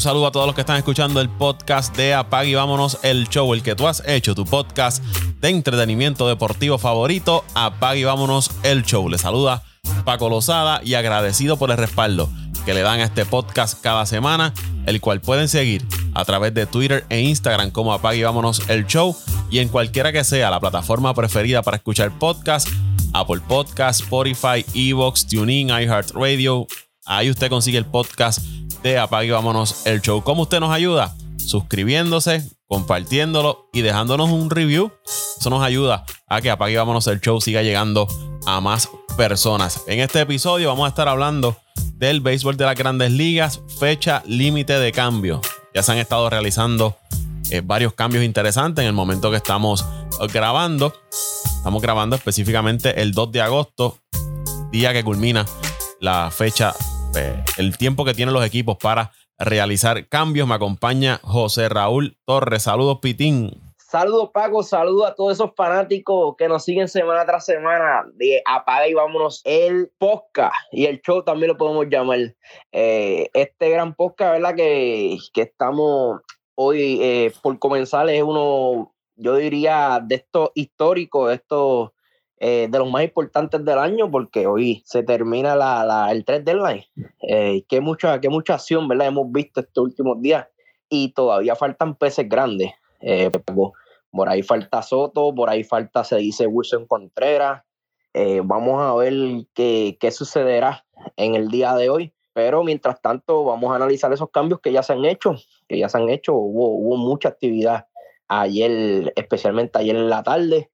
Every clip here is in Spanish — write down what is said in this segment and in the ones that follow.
Un saludo a todos los que están escuchando el podcast de Apag y vámonos el show, el que tú has hecho, tu podcast de entretenimiento deportivo favorito. Apag y vámonos el show. Le saluda Paco Lozada y agradecido por el respaldo que le dan a este podcast cada semana, el cual pueden seguir a través de Twitter e Instagram como Apag y vámonos el show y en cualquiera que sea la plataforma preferida para escuchar podcast, Apple Podcast, Spotify, Evox, TuneIn, iHeartRadio. Ahí usted consigue el podcast de Apague y Vámonos el Show. ¿Cómo usted nos ayuda? Suscribiéndose, compartiéndolo y dejándonos un review. Eso nos ayuda a que Apague y Vámonos el Show siga llegando a más personas. En este episodio vamos a estar hablando del béisbol de las grandes ligas, fecha límite de cambio. Ya se han estado realizando eh, varios cambios interesantes en el momento que estamos grabando. Estamos grabando específicamente el 2 de agosto, día que culmina la fecha eh, el tiempo que tienen los equipos para realizar cambios. Me acompaña José Raúl Torres. Saludos, Pitín. Saludos, Paco. Saludos a todos esos fanáticos que nos siguen semana tras semana de Apaga y vámonos el podcast y el show también lo podemos llamar. Eh, este gran podcast, ¿verdad? Que, que estamos hoy eh, por comenzar es uno, yo diría, de estos históricos, estos eh, de los más importantes del año porque hoy se termina la, el 3 deadline. Eh, qué, mucha, qué mucha acción, ¿verdad? Hemos visto estos últimos días y todavía faltan peces grandes. Eh, por ahí falta Soto, por ahí falta, se dice Wilson Contreras. Eh, vamos a ver qué, qué sucederá en el día de hoy. Pero mientras tanto, vamos a analizar esos cambios que ya se han hecho, que ya se han hecho. Hubo, hubo mucha actividad ayer, especialmente ayer en la tarde.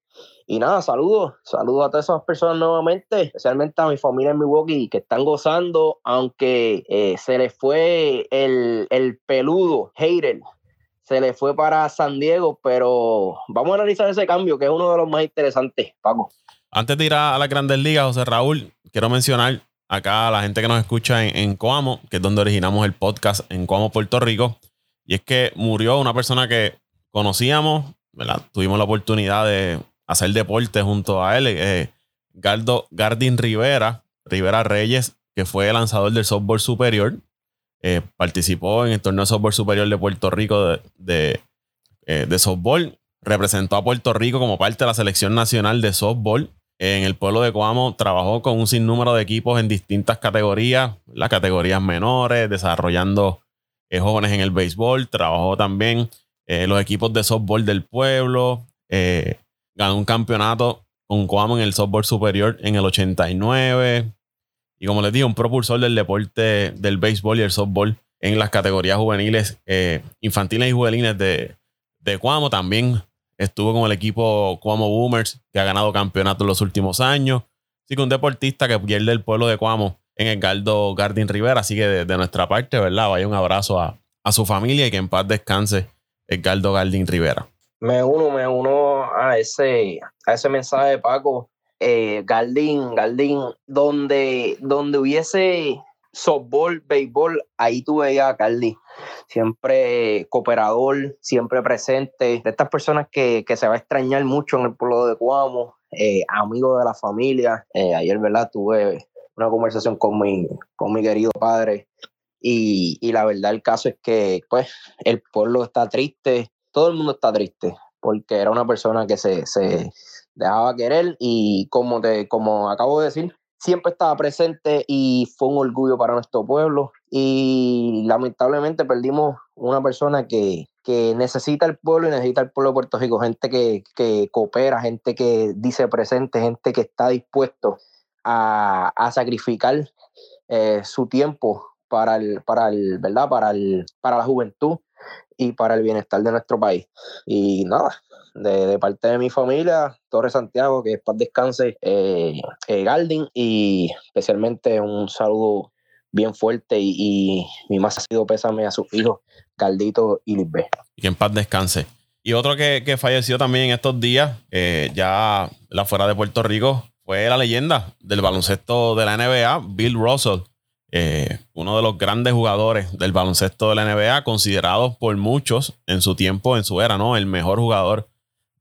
Y nada, saludos, saludos a todas esas personas nuevamente, especialmente a mi familia en Milwaukee que están gozando, aunque eh, se les fue el, el peludo, hater, se le fue para San Diego, pero vamos a analizar ese cambio, que es uno de los más interesantes, Paco. Antes de ir a, las grandes ligas, José Raúl, quiero mencionar acá a la gente que nos escucha en, en, Coamo, que es donde originamos el podcast en Coamo, Puerto Rico. Y es que murió una persona que conocíamos. Tuvimos la oportunidad de hacer deporte junto a él. Eh, Gardin Rivera, Rivera Reyes, que fue lanzador del softball superior. Eh, participó en el torneo de softball superior de Puerto Rico de, eh, de, softball. Representó a Puerto Rico como parte de la selección nacional de softball. En el pueblo de Coamo trabajó con un sinnúmero de equipos en distintas categorías, las categorías menores, desarrollando eh, jóvenes en el béisbol. Trabajó también los equipos de softball del pueblo. Ganó un campeonato con Coamo en el softball superior en el 89. Y como les digo, un propulsor del deporte del béisbol y el softball en las categorías juveniles, eh, infantiles y juveniles de, de Cuamo. También estuvo con el equipo Cuamo Boomers, que ha ganado campeonato en los últimos años. Así que un deportista que pierde el pueblo de Cuamo en el Galdo Gardin Rivera. Así que de, nuestra parte, ¿verdad? Vaya un abrazo a, a, su familia y que en paz descanse el Galdo Gardin Rivera. Me uno, me uno a ese, a ese mensaje de Paco. Eh, Galdín, Galdín, donde, donde hubiese softball, béisbol, ahí tú veías a. Siempre cooperador, siempre presente. De estas personas que, que, se va a extrañar mucho en el pueblo de Cuamo, eh, amigo de la familia. Eh, ayer, ¿verdad? Tuve una conversación con mi, con mi querido padre. Y, y la verdad, el caso es que, pues, el pueblo está triste, todo el mundo está triste porque era una persona que se, se dejaba querer y como, te, como acabo de decir, siempre estaba presente y fue un orgullo para nuestro pueblo y lamentablemente perdimos una persona que, que necesita el pueblo y necesita el pueblo de Puerto Rico, gente que, que coopera, gente que dice presente, gente que está dispuesto a, a sacrificar eh, su tiempo para el, para el, ¿verdad? Para el, para la juventud y para el bienestar de nuestro país. Y nada, de, parte de mi familia, Torre Santiago, que después descanse, eh, eh, Galdin, y especialmente un saludo bien fuerte y, mi más ha sido pésame a sus hijos, Galdito y Lisbeth. Y que en paz descanse. Y otro que, que falleció también en estos días, eh, ya la fuera de Puerto Rico, fue la leyenda del baloncesto de la NBA, Bill Russell. Eh, uno de los grandes jugadores del baloncesto de la NBA, considerado por muchos en su tiempo, en su era, ¿no? El mejor jugador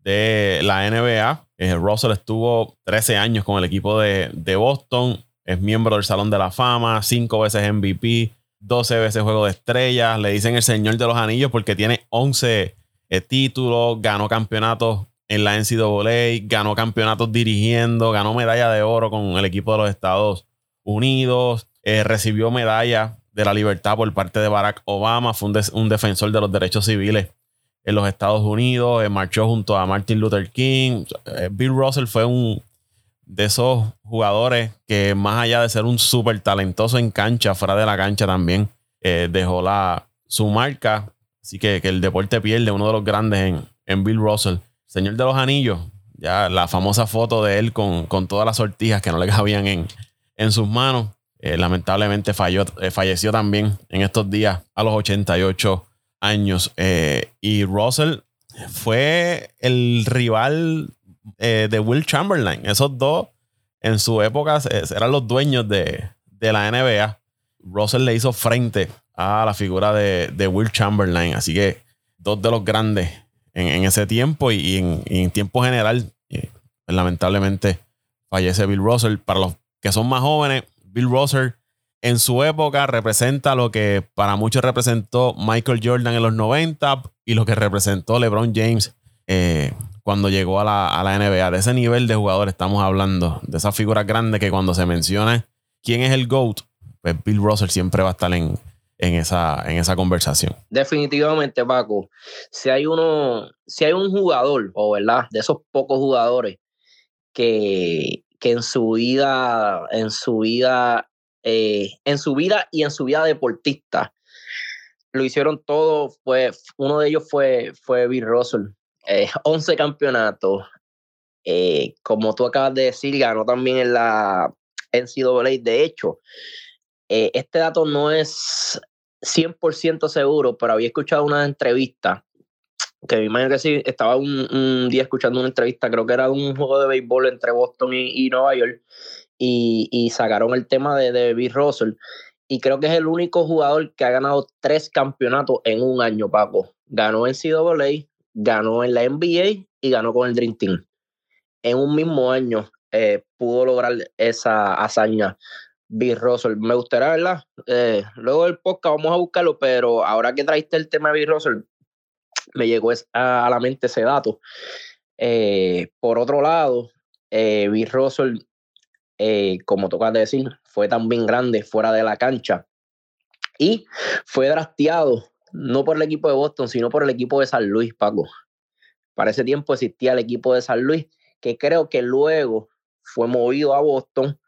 de la NBA. Eh, Russell estuvo 13 años con el equipo de, de, Boston, es miembro del Salón de la Fama, cinco veces MVP, 12 veces juego de estrellas, le dicen el señor de los anillos porque tiene 11 eh, títulos, ganó campeonatos en la NCAA, ganó campeonatos dirigiendo, ganó medalla de oro con el equipo de los Estados Unidos, eh, recibió medalla de la libertad por parte de Barack Obama, fue un, defensor de los derechos civiles en los Estados Unidos, eh, marchó junto a Martin Luther King. Bill Russell fue un de esos jugadores que más allá de ser un súper talentoso en cancha, fuera de la cancha también, dejó la, su marca Así que, el deporte pierde uno de los grandes en, Bill Russell. Señor de los Anillos, ya la famosa foto de él con, todas las sortijas que no le cabían en, en sus manos. Eh, lamentablemente eh, falleció también en estos días a los 88 años. Eh, y Russell fue el rival de Will Chamberlain. Esos dos en su época eran los dueños de, de la NBA. Russell le hizo frente a la figura de, Will Chamberlain. Así que dos de los grandes en, ese tiempo y, en, tiempo general, lamentablemente fallece Bill Russell. Para los que son más jóvenes, Bill Russell en su época representa lo que para muchos representó Michael Jordan en los 90 y lo que representó LeBron James eh, cuando llegó a la, a la, NBA. De ese nivel de jugador estamos hablando, de esas figuras grandes que cuando se menciona quién es el GOAT, pues Bill Russell siempre va a estar en, en esa, en esa conversación. Definitivamente, Paco. Si hay uno, si hay un jugador, o verdad, de esos pocos jugadores que, en su vida, en su vida, eh, en su vida y en su vida deportista, lo hicieron todo, fue, uno de ellos fue, fue Bill Russell. 11 eh, campeonatos. Eh, como tú acabas de decir, ganó también en la NCAA. De hecho, eh, este dato no es 100% seguro, pero había escuchado una entrevista, que me imagino que sí, estaba un, día escuchando una entrevista, creo que era un juego de béisbol entre Boston y, Nueva York, y, sacaron el tema de, de Bill Russell, y creo que es el único jugador que ha ganado tres campeonatos en un año, Paco. Ganó en CAA, ganó en la NBA y ganó con el Dream Team. En un mismo año eh, pudo lograr esa hazaña. Bill Russell. Me gustaría, ¿verdad? Eh, luego del podcast vamos a buscarlo, pero ahora que traiste el tema de Bill Russell, me llegó a, la mente ese dato. Eh, por otro lado, eh, Russell, eh, como tocas de decir, fue también grande fuera de la cancha y fue drafteado no por el equipo de Boston, sino por el equipo de San Luis, Paco. Para ese tiempo existía el equipo de San Luis, que creo que luego fue movido a Boston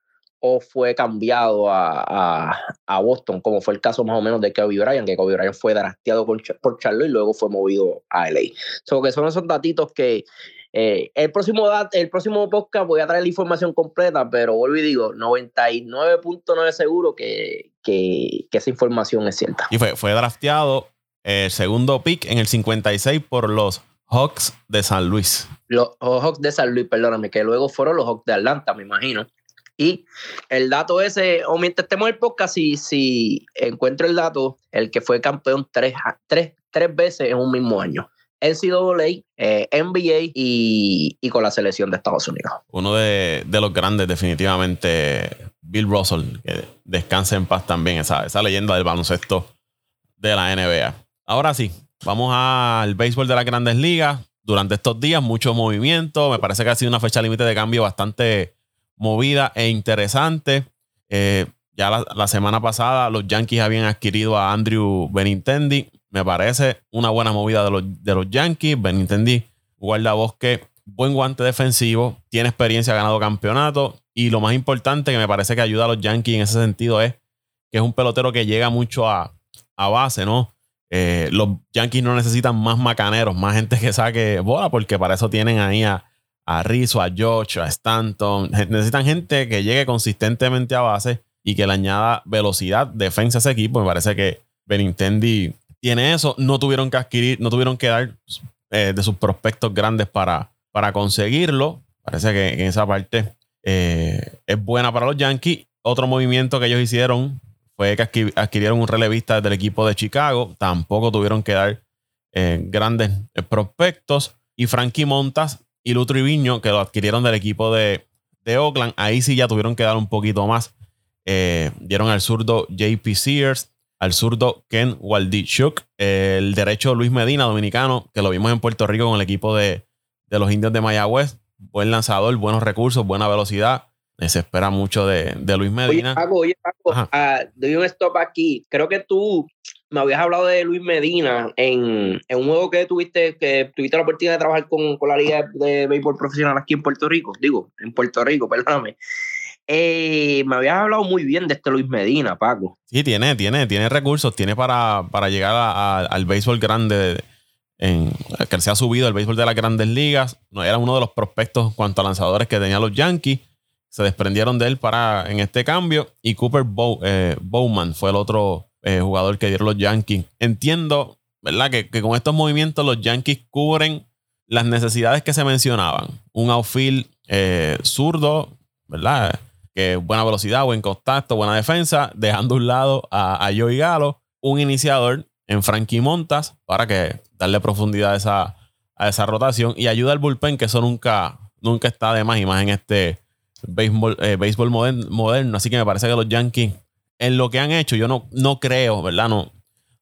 o fue cambiado a, Boston, como fue el caso más o menos de Kobe Bryant, que Kobe Bryant fue drafteado por, por Charlotte y luego fue movido a LA. So, que son esos datitos que eh, el, próximo el próximo podcast voy a traer la información completa, pero vuelvo y digo, 99.9 seguro que, que, esa información es cierta. Y fue, fue drafteado el segundo pick en el 56 por los Hawks de San Luis. Los Hawks de San Luis, perdóname, que luego fueron los Hawks de Atlanta, me imagino. Y el dato ese, o mientras estemos en el podcast, si, si encuentro el dato, el que fue campeón tres, tres, tres veces en un mismo año. NCAA, eh, NBA y, y, con la selección de Estados Unidos. Uno de, de, los grandes, definitivamente, Bill Russell, que descanse en paz también, esa, esa leyenda del baloncesto de la NBA. Ahora sí, vamos al béisbol de las grandes ligas. Durante estos días, mucho movimiento. Me parece que ha sido una fecha límite de cambio bastante movida e interesante. Eh, ya la, semana pasada los Yankees habían adquirido a Andrew Benintendi. Me parece una buena movida de los, de los Yankees. Benintendi, bosque buen guante defensivo, tiene experiencia, ha ganado campeonato. Y lo más importante que me parece que ayuda a los Yankees en ese sentido es que es un pelotero que llega mucho a, base, ¿no? Eh, los Yankees no necesitan más macaneros, más gente que saque bola, porque para eso tienen ahí a, a Rizzo, a George, a Stanton. Necesitan gente que llegue consistentemente a base y que le añada velocidad, defensa a ese equipo. Me parece que Benintendi tiene eso. No tuvieron que adquirir, no tuvieron que dar eh, de sus prospectos grandes para, para conseguirlo. Parece que en esa parte eh, es buena para los Yankees. Otro movimiento que ellos hicieron fue que adquirieron un relevista del equipo de Chicago. Tampoco tuvieron que dar eh, grandes prospectos. Y Frankie Montas y Lu Triviño, que lo adquirieron del equipo de, Oakland, ahí sí ya tuvieron que dar un poquito más. Eh, dieron al zurdo JP Sears, al zurdo Ken Waldichuk, el derecho Luis Medina, dominicano, que lo vimos en Puerto Rico con el equipo de, los indios de Mayagüez. Buen lanzador, buenos recursos, buena velocidad. Se espera mucho de, Luis Medina. Oye, Paco, oye, ah, doy un stop aquí. Creo que tú me habías hablado de Luis Medina en, un juego que tuviste, que tuviste la oportunidad de trabajar con, con la Liga de Béisbol Profesional aquí en Puerto Rico. Digo, en Puerto Rico, perdóname. Eh, me habías hablado muy bien de este Luis Medina, Paco. Sí, tiene, tiene, tiene recursos, tiene para, para llegar al béisbol grande, en, que se ha subido el béisbol de las grandes ligas. No, era uno de los prospectos cuanto a lanzadores que tenían los Yankees. Se desprendieron de él para en este cambio. Y Cooper eh, Bowman fue el otro eh, jugador que dieron los Yankees. Entiendo, ¿verdad? Que, que con estos movimientos los Yankees cubren las necesidades que se mencionaban. Un outfield zurdo, ¿verdad? buena velocidad, buen contacto, buena defensa, dejando a un lado a, a Joey Galo, un iniciador en Frankie Montas para que darle profundidad a esa, a esa rotación y ayuda al bullpen, que eso nunca, nunca está de más y más en este béisbol, eh, béisbol moderno, Así que me parece que los Yankees, en lo que han hecho, yo no, no creo, ¿verdad? No,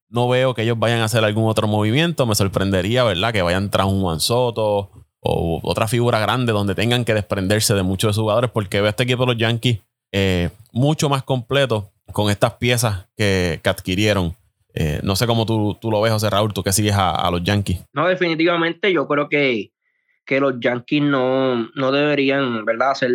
no veo que ellos vayan a hacer algún otro movimiento. Me sorprendería, ¿verdad? Que vayan tras un Juan Soto o otra figura grande donde tengan que desprenderse de muchos de sus jugadores, porque veo este equipo de los Yankees eh, mucho más completo con estas piezas que, adquirieron. Eh, no sé cómo tú, lo ves, José Raúl, tú que sigues a, los Yankees. No, definitivamente yo creo que, que los Yankees no, no deberían, ¿verdad?, hacer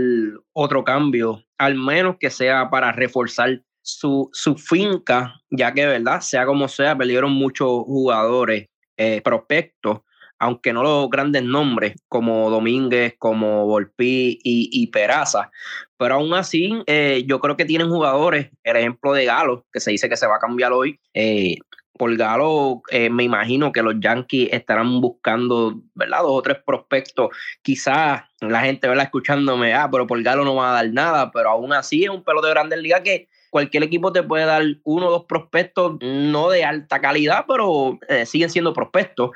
otro cambio, al menos que sea para reforzar su, su finca, ya que, ¿verdad?, sea como sea, perdieron muchos jugadores eh, prospectos aunque no los grandes nombres como Domínguez, como Volpi y, Peraza, pero aún así eh, yo creo que tienen jugadores, el ejemplo de Galo, que se dice que se va a cambiar hoy. Eh, por Galo, eh, me imagino que los Yankees estarán buscando, ¿verdad? Dos o tres prospectos. Quizás la gente, ¿verdad? Escuchándome, ah, pero por Galo no va a dar nada, pero aún así es un pelo de grandes ligas que cualquier equipo te puede dar uno o dos prospectos, no de alta calidad, pero eh, siguen siendo prospectos.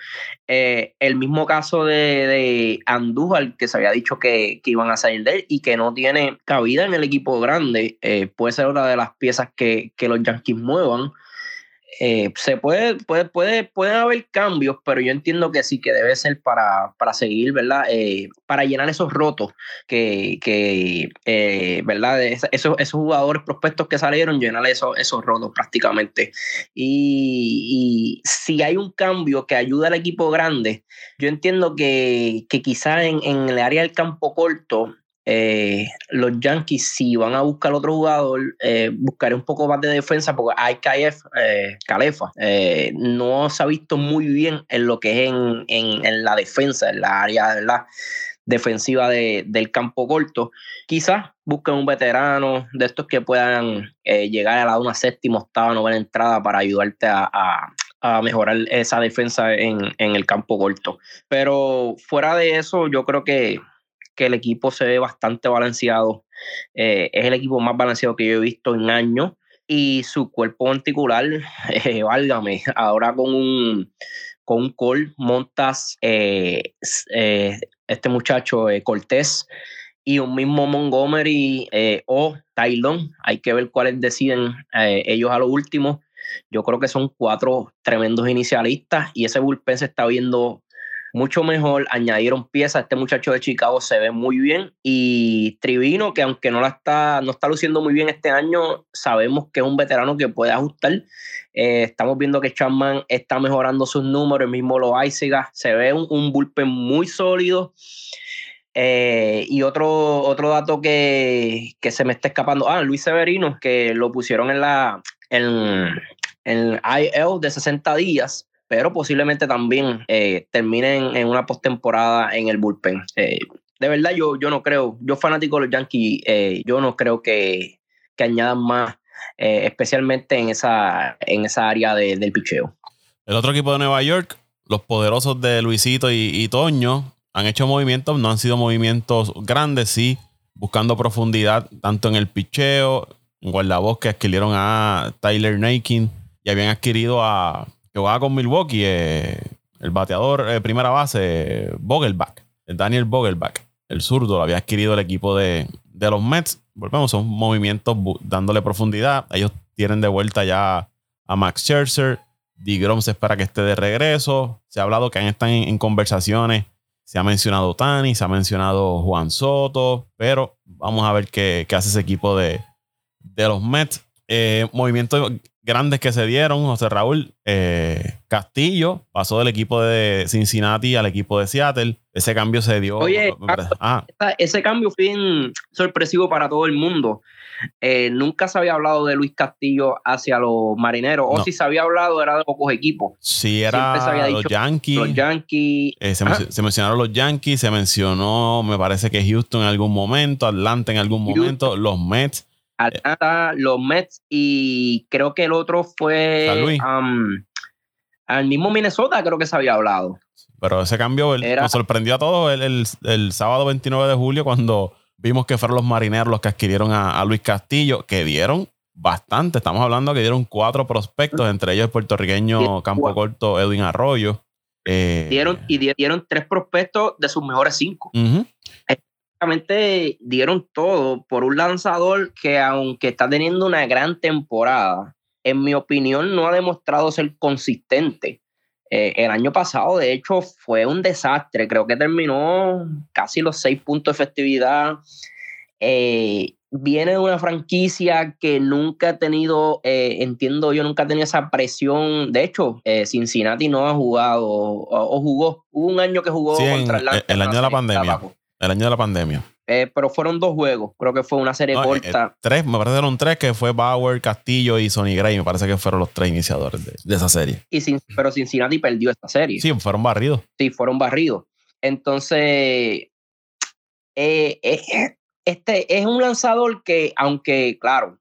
Eh, el mismo caso de, Andújar, que se había dicho que, iban a salir de él y que no tiene cabida en el equipo grande, eh, puede ser una de las piezas que, que los Yankees muevan. Eh, se puede, puede, puede, puede haber cambios, pero yo entiendo que sí, que debe ser para, para seguir, ¿verdad? Eh, para llenar esos rotos que, que eh, ¿verdad? Esos, esos jugadores prospectos que salieron, llenar esos, esos rotos prácticamente. Y, si hay un cambio que ayuda al equipo grande, yo entiendo que, que quizá en, en el área del campo corto, eh, los Yankees, si van a buscar otro jugador, eh, buscaré un poco más de defensa porque hay eh, Calefa eh, no se ha visto muy bien en lo que es en, la defensa, en la área la defensiva del campo corto. Quizás busquen un veterano de estos que puedan llegar a la una séptima, octava, novena entrada para ayudarte a, mejorar esa defensa en, en el campo corto. Pero fuera de eso, yo creo que que el equipo se ve bastante balanceado. Eh, es el equipo más balanceado que yo he visto en años. Y su cuerpo particular, eh, válgame, ahora con un, con un call montas eh, este muchacho Cortés y un mismo Montgomery o Tylon. Hay que ver cuáles deciden ellos a lo último. Yo creo que son cuatro tremendos inicialistas y ese bullpen se está viendo mucho mejor. Añadieron piezas. Este muchacho de Chicago se ve muy bien. Y Trivino, que aunque no la está, no está luciendo muy bien este año, sabemos que es un veterano que puede ajustar. Eh, estamos viendo que Chapman está mejorando sus números, mismo lo Loaiziga. Se ve un, un muy sólido. Eh, y otro, otro dato que, que, se me está escapando. Ah, Luis Severino, que lo pusieron en la en IL de 60 días pero posiblemente también eh, terminen en una postemporada en el bullpen. Eh, de verdad, yo, yo no creo, yo fanático de los Yankees, eh, yo no creo que, que añadan más, especialmente en esa, en esa área del picheo. El otro equipo de Nueva York, los poderosos de Luisito y, Toño, han hecho movimientos, no han sido movimientos grandes, sí, buscando profundidad tanto en el picheo, en guardabosque que adquirieron a Tyler Nakin y habían adquirido a que con Milwaukee, eh, el bateador eh, primera base, Vogelbach, Daniel Vogelbach, el zurdo, lo había adquirido el equipo de, los Mets. Volvemos, son movimientos dándole profundidad. Ellos tienen de vuelta ya a Max Scherzer. DeGrom se espera que esté de regreso. Se ha hablado que están en, conversaciones. Se ha mencionado Tani, se ha mencionado Juan Soto, pero vamos a ver qué, hace ese equipo de, de los Mets. Eh, movimientos grandes que se dieron, José Raúl eh, Castillo pasó del equipo de Cincinnati al equipo de Seattle. Ese cambio se dio. Oye, ah. ese cambio fue sorpresivo para todo el mundo. Eh, nunca se había hablado de Luis Castillo hacia los marineros, o si se había hablado era de pocos equipos. Sí, era los Yankees. Los Yankees. Eh, se, mencionaron los Yankees, se mencionó, me parece que Houston en algún momento, Atlanta en algún momento, los Mets. Atlanta, los Mets y creo que el otro fue al mismo Minnesota, creo que se había hablado. Pero ese cambio nos sorprendió a todos el, el sábado 29 de julio cuando Vimos que fueron los marineros los que adquirieron a, Luis Castillo, que dieron bastante. Estamos hablando que dieron cuatro prospectos, entre ellos el puertorriqueño Campo Corto Edwin Arroyo. Eh, dieron, y dieron tres prospectos de sus mejores cinco. Exactamente, dieron todo por un lanzador que, aunque está teniendo una gran temporada, en mi opinión, no ha demostrado ser consistente. Eh, el año pasado, de hecho, fue un desastre. Creo que terminó casi los seis puntos de efectividad. Eh, viene de una franquicia que nunca ha tenido, eh, entiendo yo, nunca ha tenido esa presión. De hecho, Cincinnati no ha jugado o, jugó. Hubo un año que jugó contra el, el año de la pandemia. El año de la pandemia. Eh, pero fueron dos juegos. Creo que fue una serie eh, corta. Eh, tres, me parece que fueron tres, que fue Bauer, Castillo y Sonny Gray. Me parece que fueron los tres iniciadores de, esa serie. Y sin, pero Cincinnati perdió esta serie. Sí, fueron barridos. Sí, fueron barridos. Entonces, este es un lanzador que, aunque, claro,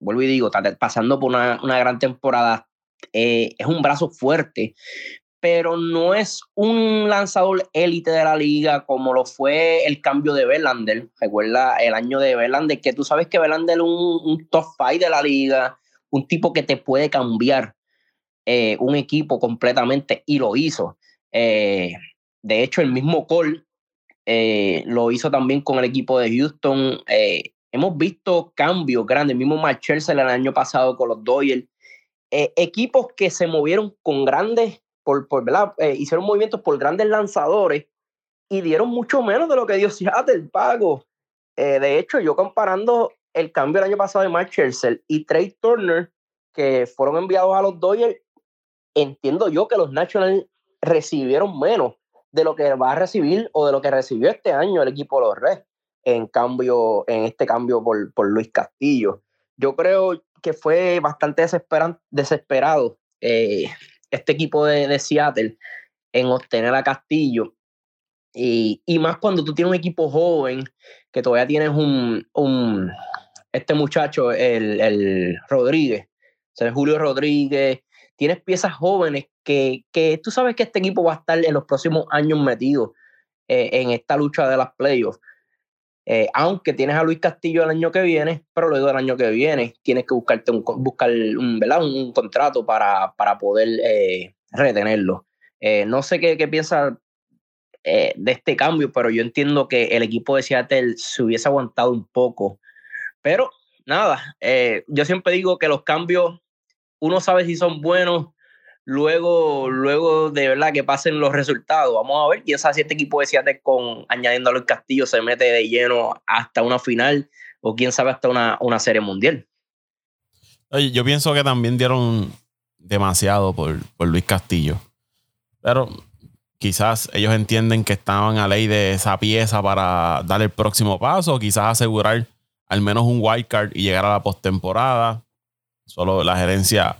vuelvo y digo, pasando por una, una gran temporada, es un brazo fuerte, pero no es un lanzador élite de la liga como lo fue el cambio de Verlander. Recuerda el año de Verlander, que tú sabes que Verlander es un, top five de la liga, un tipo que te puede cambiar eh, un equipo completamente y lo hizo. Eh, de hecho, el mismo Cole eh, lo hizo también con el equipo de Houston. hemos visto cambios grandes, el mismo Marchell el año pasado con los Dodgers. equipos que se movieron con grandes por, eh, hicieron movimientos por grandes lanzadores y dieron mucho menos de lo que dio Seattle pago. Eh, de hecho, yo comparando el cambio el año pasado de Mark Scherzer y Trey Turner, que fueron enviados a los Dodgers, entiendo yo que los Nationals recibieron menos de lo que va a recibir o de lo que recibió este año el equipo de los Reds en cambio, en este cambio por, por Luis Castillo. Yo creo que fue bastante desesperado eh, este equipo de, Seattle en obtener a Castillo. Y, más cuando tú tienes un equipo joven, que todavía tienes un, este muchacho, el, el Rodríguez, Julio Rodríguez, tienes piezas jóvenes que, tú sabes que este equipo va a estar en los próximos años metido eh, en esta lucha de las playoffs. Eh, aunque tienes a Luis Castillo el año que viene, pero luego del año que viene tienes que buscarte un, buscar un, un, contrato para, para poder eh, retenerlo. Eh, no sé qué, qué piensa de este cambio, pero yo entiendo que el equipo de Seattle se hubiese aguantado un poco. Pero nada, yo siempre digo que los cambios, uno sabe si son buenos luego, luego de verdad que pasen los resultados. Vamos a ver, quién sabe si este equipo de Seattle con añadiendo a Castillo se mete de lleno hasta una final o quién sabe hasta una, una serie mundial. Yo pienso que también dieron demasiado por, por Luis Castillo. Pero quizás ellos entienden que estaban a ley de esa pieza para dar el próximo paso, quizás asegurar al menos un wild card y llegar a la postemporada. Solo la gerencia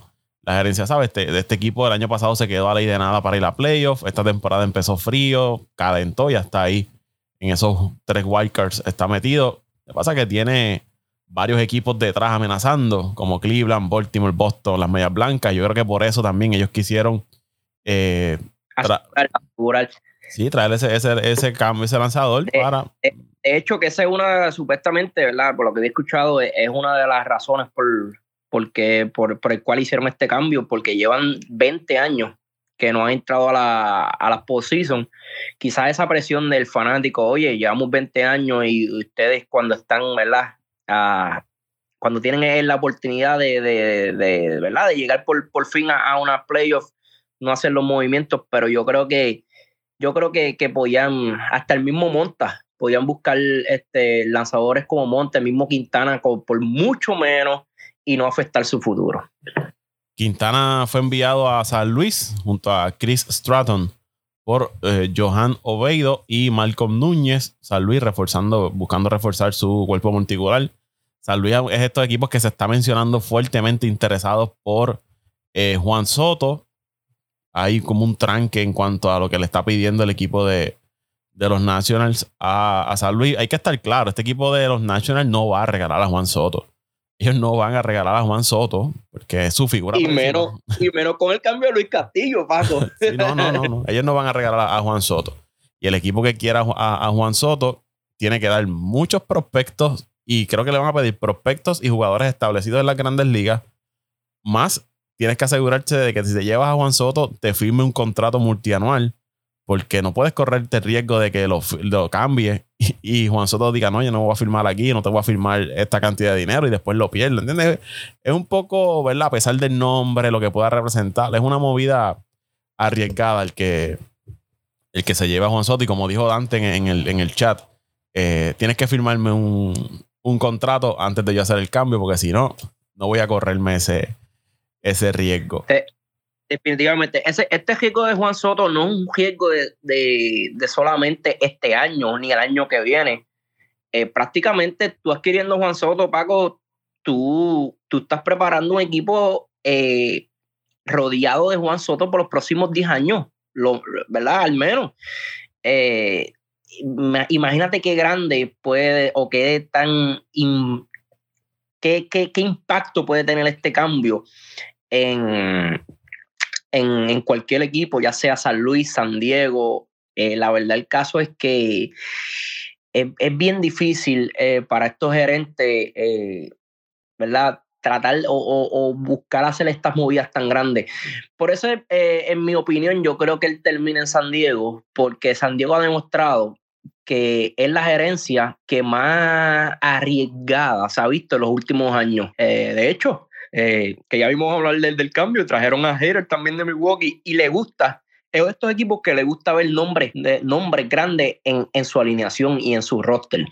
la gerencia sabe, este, de este equipo del año pasado se quedó a ley de nada para ir a playoff. Esta temporada empezó frío, calentó y hasta ahí en esos tres wildcards está metido. Lo que pasa es que tiene varios equipos detrás amenazando, como Cleveland, Baltimore, Boston, las Medias Blancas. Yo creo que por eso también ellos quisieron eh, sí, traer ese, ese, ese cambio, ese lanzador para. De, hecho, que esa es una, supuestamente, ¿verdad? Por lo que he escuchado, es una de las razones por porque, por, el cual hicieron este cambio, porque llevan 20 años que no han entrado a la, a las postseason. Quizás esa presión del fanático, oye, llevamos 20 años y ustedes cuando están, ¿verdad? cuando tienen la oportunidad de, de, ¿verdad? de llegar por, por fin a, una playoff, no hacer los movimientos, pero yo creo que yo creo que, que podían, hasta el mismo Monta, podían buscar este, lanzadores como Monta, el mismo Quintana, por mucho menos y no afectar su futuro. Quintana fue enviado a San Luis junto a Chris Stratton por eh, Johan Oveido y Malcolm Núñez. San Luis reforzando, buscando reforzar su cuerpo monticular. San Luis es estos equipos que se está mencionando fuertemente interesados por eh, Juan Soto. Hay como un tranque en cuanto a lo que le está pidiendo el equipo de, los Nationals a, a, San Luis. Hay que estar claro, este equipo de los Nationals no va a regalar a Juan Soto ellos no van a regalar a Juan Soto, porque es su figura. Y menos, y menos con el cambio de Luis Castillo, Paco. no, no, no, Ellos no van a regalar a, Juan Soto. Y el equipo que quiera a, Juan Soto tiene que dar muchos prospectos y creo que le van a pedir prospectos y jugadores establecidos en las grandes ligas. Más tienes que asegurarte de que si te llevas a Juan Soto, te firme un contrato multianual porque no puedes correrte el riesgo de que lo, lo cambie y, Juan Soto diga, no, yo no voy a firmar aquí, no te voy a firmar esta cantidad de dinero y después lo pierde. ¿Entiendes? Es un poco, ¿verdad? A pesar del nombre, lo que pueda representar, es una movida arriesgada el que, el que se lleva a Juan Soto. Y como dijo Dante en, el, en el chat, eh, tienes que firmarme un, un, contrato antes de yo hacer el cambio, porque si no, no voy a correrme ese, ese riesgo definitivamente. Ese, este riesgo de Juan Soto no es un riesgo de, solamente este año ni el año que viene. Eh, prácticamente tú adquiriendo Juan Soto, Paco, tú, tú estás preparando un equipo eh, rodeado de Juan Soto por los próximos 10 años, lo, ¿verdad? Al menos. Eh, imagínate qué grande puede o qué tan... qué, qué, qué impacto puede tener este cambio en, en, cualquier equipo, ya sea San Luis, San Diego. Eh, la verdad, el caso es que es, bien difícil eh, para estos gerentes, eh, ¿verdad? Tratar o, buscar hacer estas movidas tan grandes. Por eso, en mi opinión, yo creo que él termina en San Diego, porque San Diego ha demostrado que es la gerencia que más arriesgada se ha visto en los últimos años. de hecho, eh, que ya vimos hablar del, cambio, trajeron a Hater también de Milwaukee y le gusta. Es estos equipos que le gusta ver nombres, de, nombres grandes en, en su alineación y en su roster.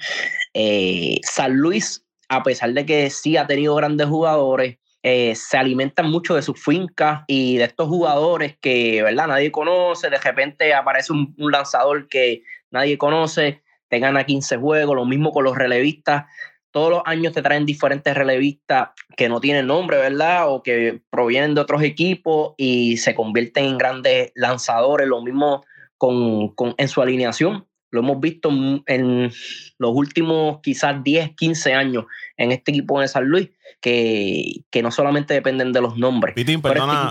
Eh, San Luis, a pesar de que sí ha tenido grandes jugadores, eh, se alimentan mucho de sus fincas y de estos jugadores que, ¿verdad? Nadie conoce, de repente aparece un, un lanzador que nadie conoce, te gana 15 juegos, lo mismo con los relevistas todos los años te traen diferentes relevistas que no tienen nombre, ¿verdad? O que provienen de otros equipos y se convierten en grandes lanzadores, lo mismo con, en su alineación. Lo hemos visto en los últimos quizás 10, 15 años en este equipo de San Luis, que, que no solamente dependen de los nombres. Pitín, perdona,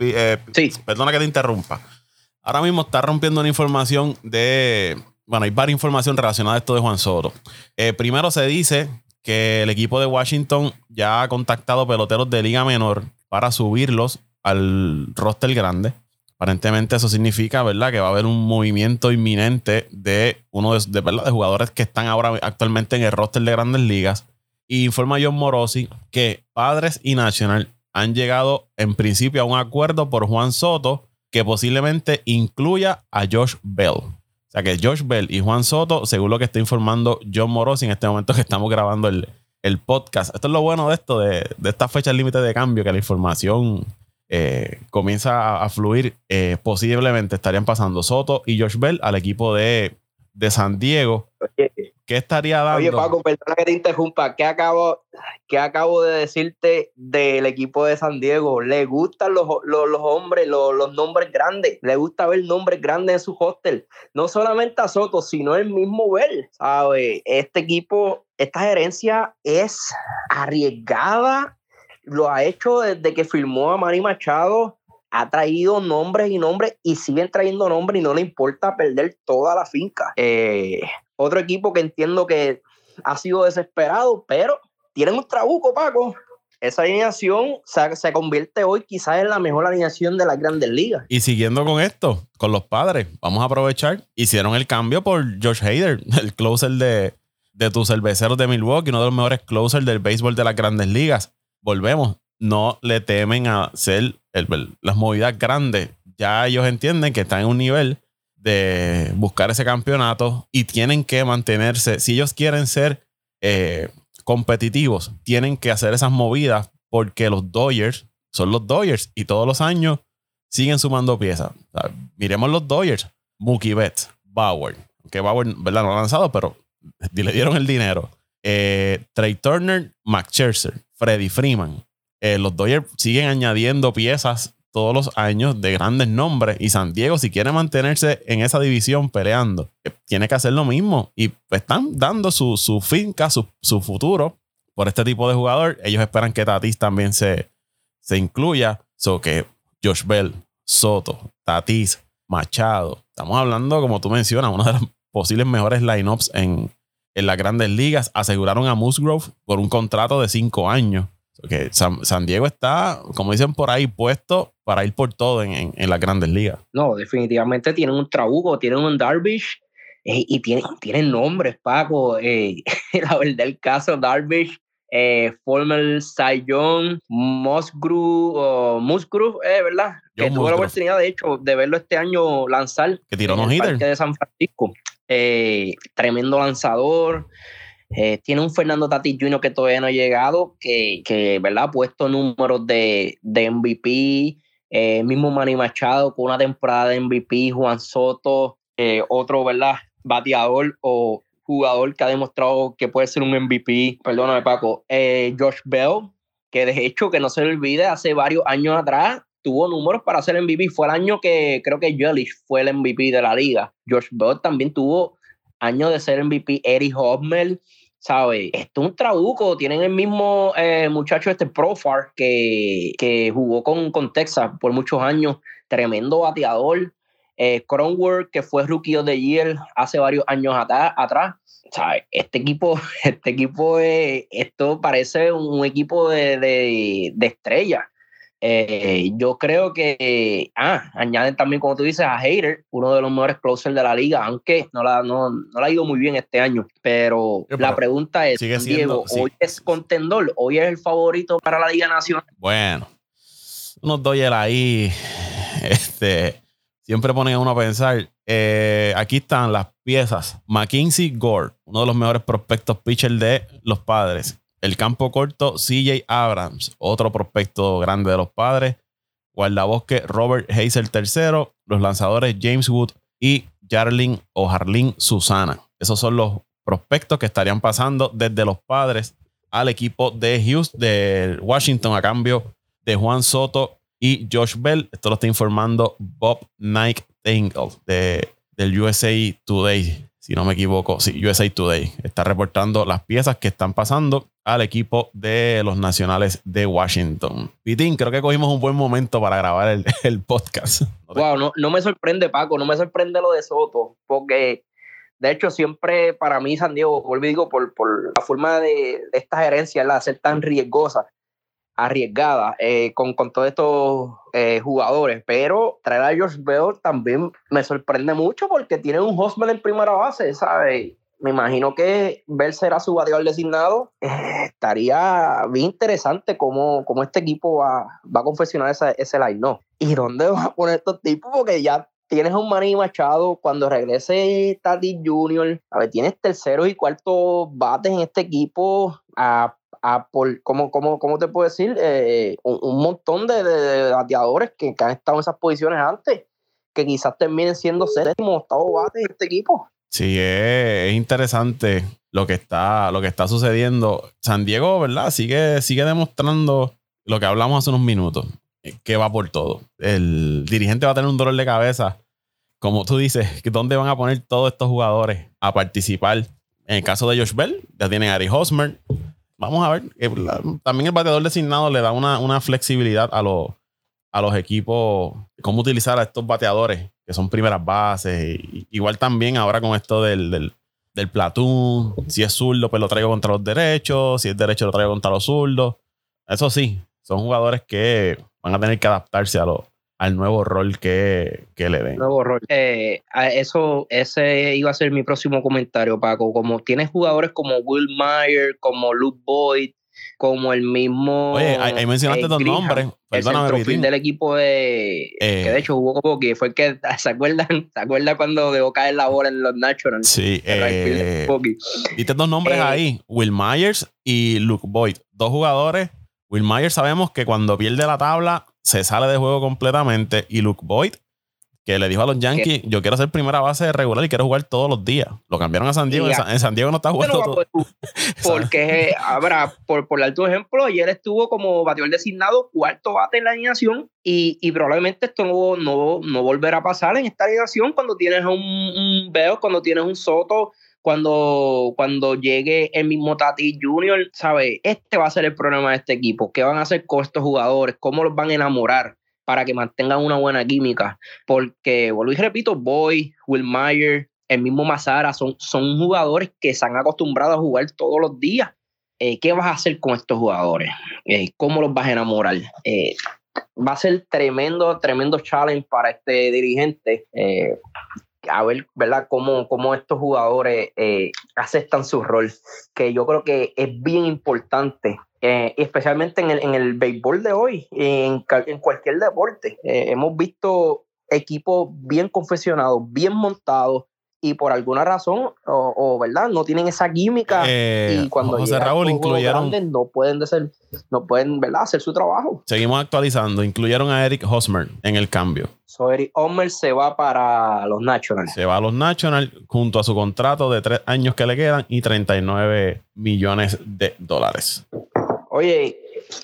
eh, perdona que te interrumpa. Ahora mismo está rompiendo una información de bueno, hay varias información relacionada a esto de Juan Soto. Eh, primero se dice que el equipo de Washington ya ha contactado peloteros de liga menor para subirlos al roster grande. Aparentemente eso significa, ¿verdad? Que va a haber un movimiento inminente de uno de, de jugadores que están ahora actualmente en el roster de grandes ligas. Y informa John Morosi que Padres y National han llegado en principio a un acuerdo por Juan Soto que posiblemente incluya a Josh Bell. Sea que Josh Bell y Juan Soto, según lo que está informando John Morosi en este momento que estamos grabando el, podcast. Esto es lo bueno de esto, de, de estas fechas límite de cambio, que la información eh, comienza a, fluir. Eh, posiblemente estarían pasando Soto y Josh Bell al equipo de, de San Diego. ¿Qué estaría dando? Oye, Paco, perdona que te interrumpa. ¿Qué acabo, qué acabo de decirte del equipo de San Diego? Le gustan los, los, hombres, los, los, nombres grandes. Le gusta ver nombres grandes en su hostel. No solamente a Soto, sino el mismo Bell. ¿Sabe? Este equipo, esta gerencia es arriesgada. Lo ha hecho desde que firmó a Manny Machado ha traído nombres y nombres y siguen trayendo nombres y no le importa perder toda la finca. Eh, otro equipo que entiendo que ha sido desesperado, pero tienen un trabuco, Paco. Esa alineación se, se convierte hoy quizás en la mejor alineación de las grandes ligas. Y siguiendo con esto, con los padres, vamos a aprovechar. Hicieron el cambio por Josh Hader, el closer de, de tus cerveceros de Milwaukee, uno de los mejores closers del béisbol de las grandes ligas. Volvemos, no le temen a hacer las movidas grandes. Ya ellos entienden que están en un nivel de buscar ese campeonato y tienen que mantenerse. Si ellos quieren ser eh, competitivos, tienen que hacer esas movidas porque los Dodgers son los Dodgers y todos los años siguen sumando piezas. miremos los Dodgers, Mookie Betts, Bauer, que Bauer ¿verdad? no ha lanzado, pero le dieron el dinero. Eh, Trey Turner, Max Scherzer, Freddie Freeman. Eh, los Dodgers siguen añadiendo piezas todos los años de grandes nombres y San Diego si quiere mantenerse en esa división peleando, eh, tiene que hacer lo mismo y están dando su, finca, su, futuro por este tipo de jugador. Ellos esperan que Tatis también se, se incluya. So que Josh Bell, Soto, Tatis, Machado. Estamos hablando, como tú mencionas, una de las posibles mejores lineups en, en las grandes ligas. Aseguraron a Musgrove por un contrato de cinco años. Que San, Diego está, como dicen por ahí, puesto para ir por todo en, las grandes ligas. No, definitivamente tienen un Trabuco, tienen un Darvish eh, y tienen, tienen nombres, Paco. Eh, la verdad, el caso Darvish, eh, former Cy Young, Musgrove, Musgrove eh, ¿verdad? que tuve la oportunidad, de hecho, de verlo este año lanzar. Que tiró en el parque de San Francisco. tremendo lanzador. Eh, tiene un Fernando Tatis Jr. que todavía no ha llegado, que, que ¿verdad? ha puesto números de, de MVP. Eh, mismo Manny Machado con una temporada de MVP, Juan Soto, eh, otro ¿verdad? bateador o jugador que ha demostrado que puede ser un MVP. Perdóname, Paco. Josh Bell, que de hecho, que no se le olvide, hace varios años atrás tuvo números para ser MVP. Fue el año que creo que Jellish fue el MVP de la liga. Josh Bell también tuvo años de ser MVP. Eric Hosmer ¿sabes? Esto es un trabuco. Tienen el mismo eh, muchacho, este Profar, que, que jugó con, con, Texas por muchos años. Tremendo bateador. Eh, Cronworth, que fue rookie of the year hace varios años atrás. ¿sabes? Este equipo, este equipo, es, esto parece un equipo de, de, de. Eh, yo creo que, ah, añaden también, como tú dices, a Hater, uno de los mejores closers de la liga, aunque no la, no, no la ha ido muy bien este año. Pero, la pregunta es, Diego, ¿hoy es contendor? ¿Hoy es el favorito para la Liga Nacional? Bueno, unos Dodgers ahí, este, siempre ponen a uno a pensar. Eh, aquí están las piezas. McKinsey Gore, uno de los mejores prospectos pitcher de los padres. El campo corto, CJ Abrams, otro prospecto grande de los padres. Guardabosque, Robert Hazel III. Los lanzadores, James Wood y Jarlin o Harlin Susana. Esos son los prospectos que estarían pasando desde los padres al equipo de Houston, de Washington, a cambio de Juan Soto y Josh Bell. Esto lo está informando Bob Nike Tangle de, del USA Today si no me equivoco, sí, USA Today está reportando las piezas que están pasando al equipo de los nacionales de Washington. Pitín, creo que cogimos un buen momento para grabar el, el podcast. Wow, no, no me sorprende, Paco, no me sorprende lo de Soto, porque de hecho siempre para mí San Diego, vuelvo digo, por, por la forma de, esta gerencia, la ser tan riesgosa, arriesgada eh, con, con todos estos eh, jugadores, pero traer a George Bell también me sorprende mucho porque tiene un Hosmer en primera base, ¿sabes? Me imagino que Bell será su bateador designado. Eh, estaría bien interesante cómo, cómo, este equipo va, va a confeccionar ese, ese line, ¿no? ¿Y dónde va a poner estos tipos? Porque ya tienes a un Manny Machado, cuando regrese Tati Junior, a ver, tienes terceros y cuartos bates en este equipo a a ¿cómo, cómo, cómo te puedo decir? Eh, un, montón de, de, bateadores que, han estado en esas posiciones antes, que quizás terminen siendo séptimo octavo bate en este equipo. Sí, es, interesante lo que está, lo que está sucediendo. San Diego, ¿verdad? Sigue, sigue demostrando lo que hablamos hace unos minutos, que va por todo. El dirigente va a tener un dolor de cabeza. Como tú dices, ¿dónde van a poner todos estos jugadores a participar? En el caso de Josh Bell, ya tienen a Ari Hosmer, vamos a ver. Eh, también el bateador designado le da una, flexibilidad a los, a los equipos, cómo utilizar a estos bateadores, que son primeras bases. igual también ahora con esto del, del, del platoon, si es zurdo, pues lo traigo contra los derechos, si es derecho, lo traigo contra los zurdos. Eso sí, son jugadores que van a tener que adaptarse a, los al nuevo rol que, que le den. Nuevo rol. Eh, eso, ese iba a ser mi próximo comentario, Paco. Como tienes jugadores como Will Meyer, como Luke Boyd, como el mismo. Oye, ahí, mencionaste eh, dos nombres. Perdóname, el del equipo de. que de eh. hecho jugó como que fue el que. ¿Se acuerdan? ¿Se acuerdan cuando dejó caer la bola en los Nationals? Sí. Eh, Diste dos nombres ahí: Will Myers y Luke Boyd. Dos jugadores. Will Myers sabemos que cuando pierde la tabla se sale de juego completamente. Y Luke Boyd que le dijo a los Yankees, yo quiero ser primera base regular y quiero jugar todos los días. Lo cambiaron a San Diego, en, San, Diego no está jugando todo. Porque, habrá, por, por tu ejemplo, ayer estuvo como bateador designado cuarto bate en la alineación y, y probablemente esto no, no, no, volverá a pasar en esta alineación cuando tienes un, un cuando tienes un Soto, cuando, cuando llegue el mismo Tati Junior, ¿sabes? Este va a ser el problema de este equipo. ¿Qué van a hacer con estos jugadores? ¿Cómo los van a enamorar? para que mantengan una buena química. Porque, vuelvo y repito, Boy, Will Meyer, el mismo Mazara, son, son jugadores que se han acostumbrado a jugar todos los días. Eh, ¿Qué vas a hacer con estos jugadores? Eh, ¿Cómo los vas a enamorar? Eh, va a ser tremendo, tremendo challenge para este dirigente. A ver, ¿verdad? Cómo, cómo estos jugadores aceptan su rol, que yo creo que es bien importante eh, especialmente en el, en el béisbol de hoy, en, en cualquier deporte. Eh, hemos visto equipos bien confeccionados, bien montados, y por alguna razón, o, verdad, no tienen esa química eh, y cuando José Raúl incluyeron no pueden ser, no pueden verdad hacer su trabajo. Seguimos actualizando, incluyeron a Eric Hosmer en el cambio. So Eric Hosmer se va para los Nationals. Se va a los Nationals junto a su contrato de tres años que le quedan y 39 millones de dólares. Oye,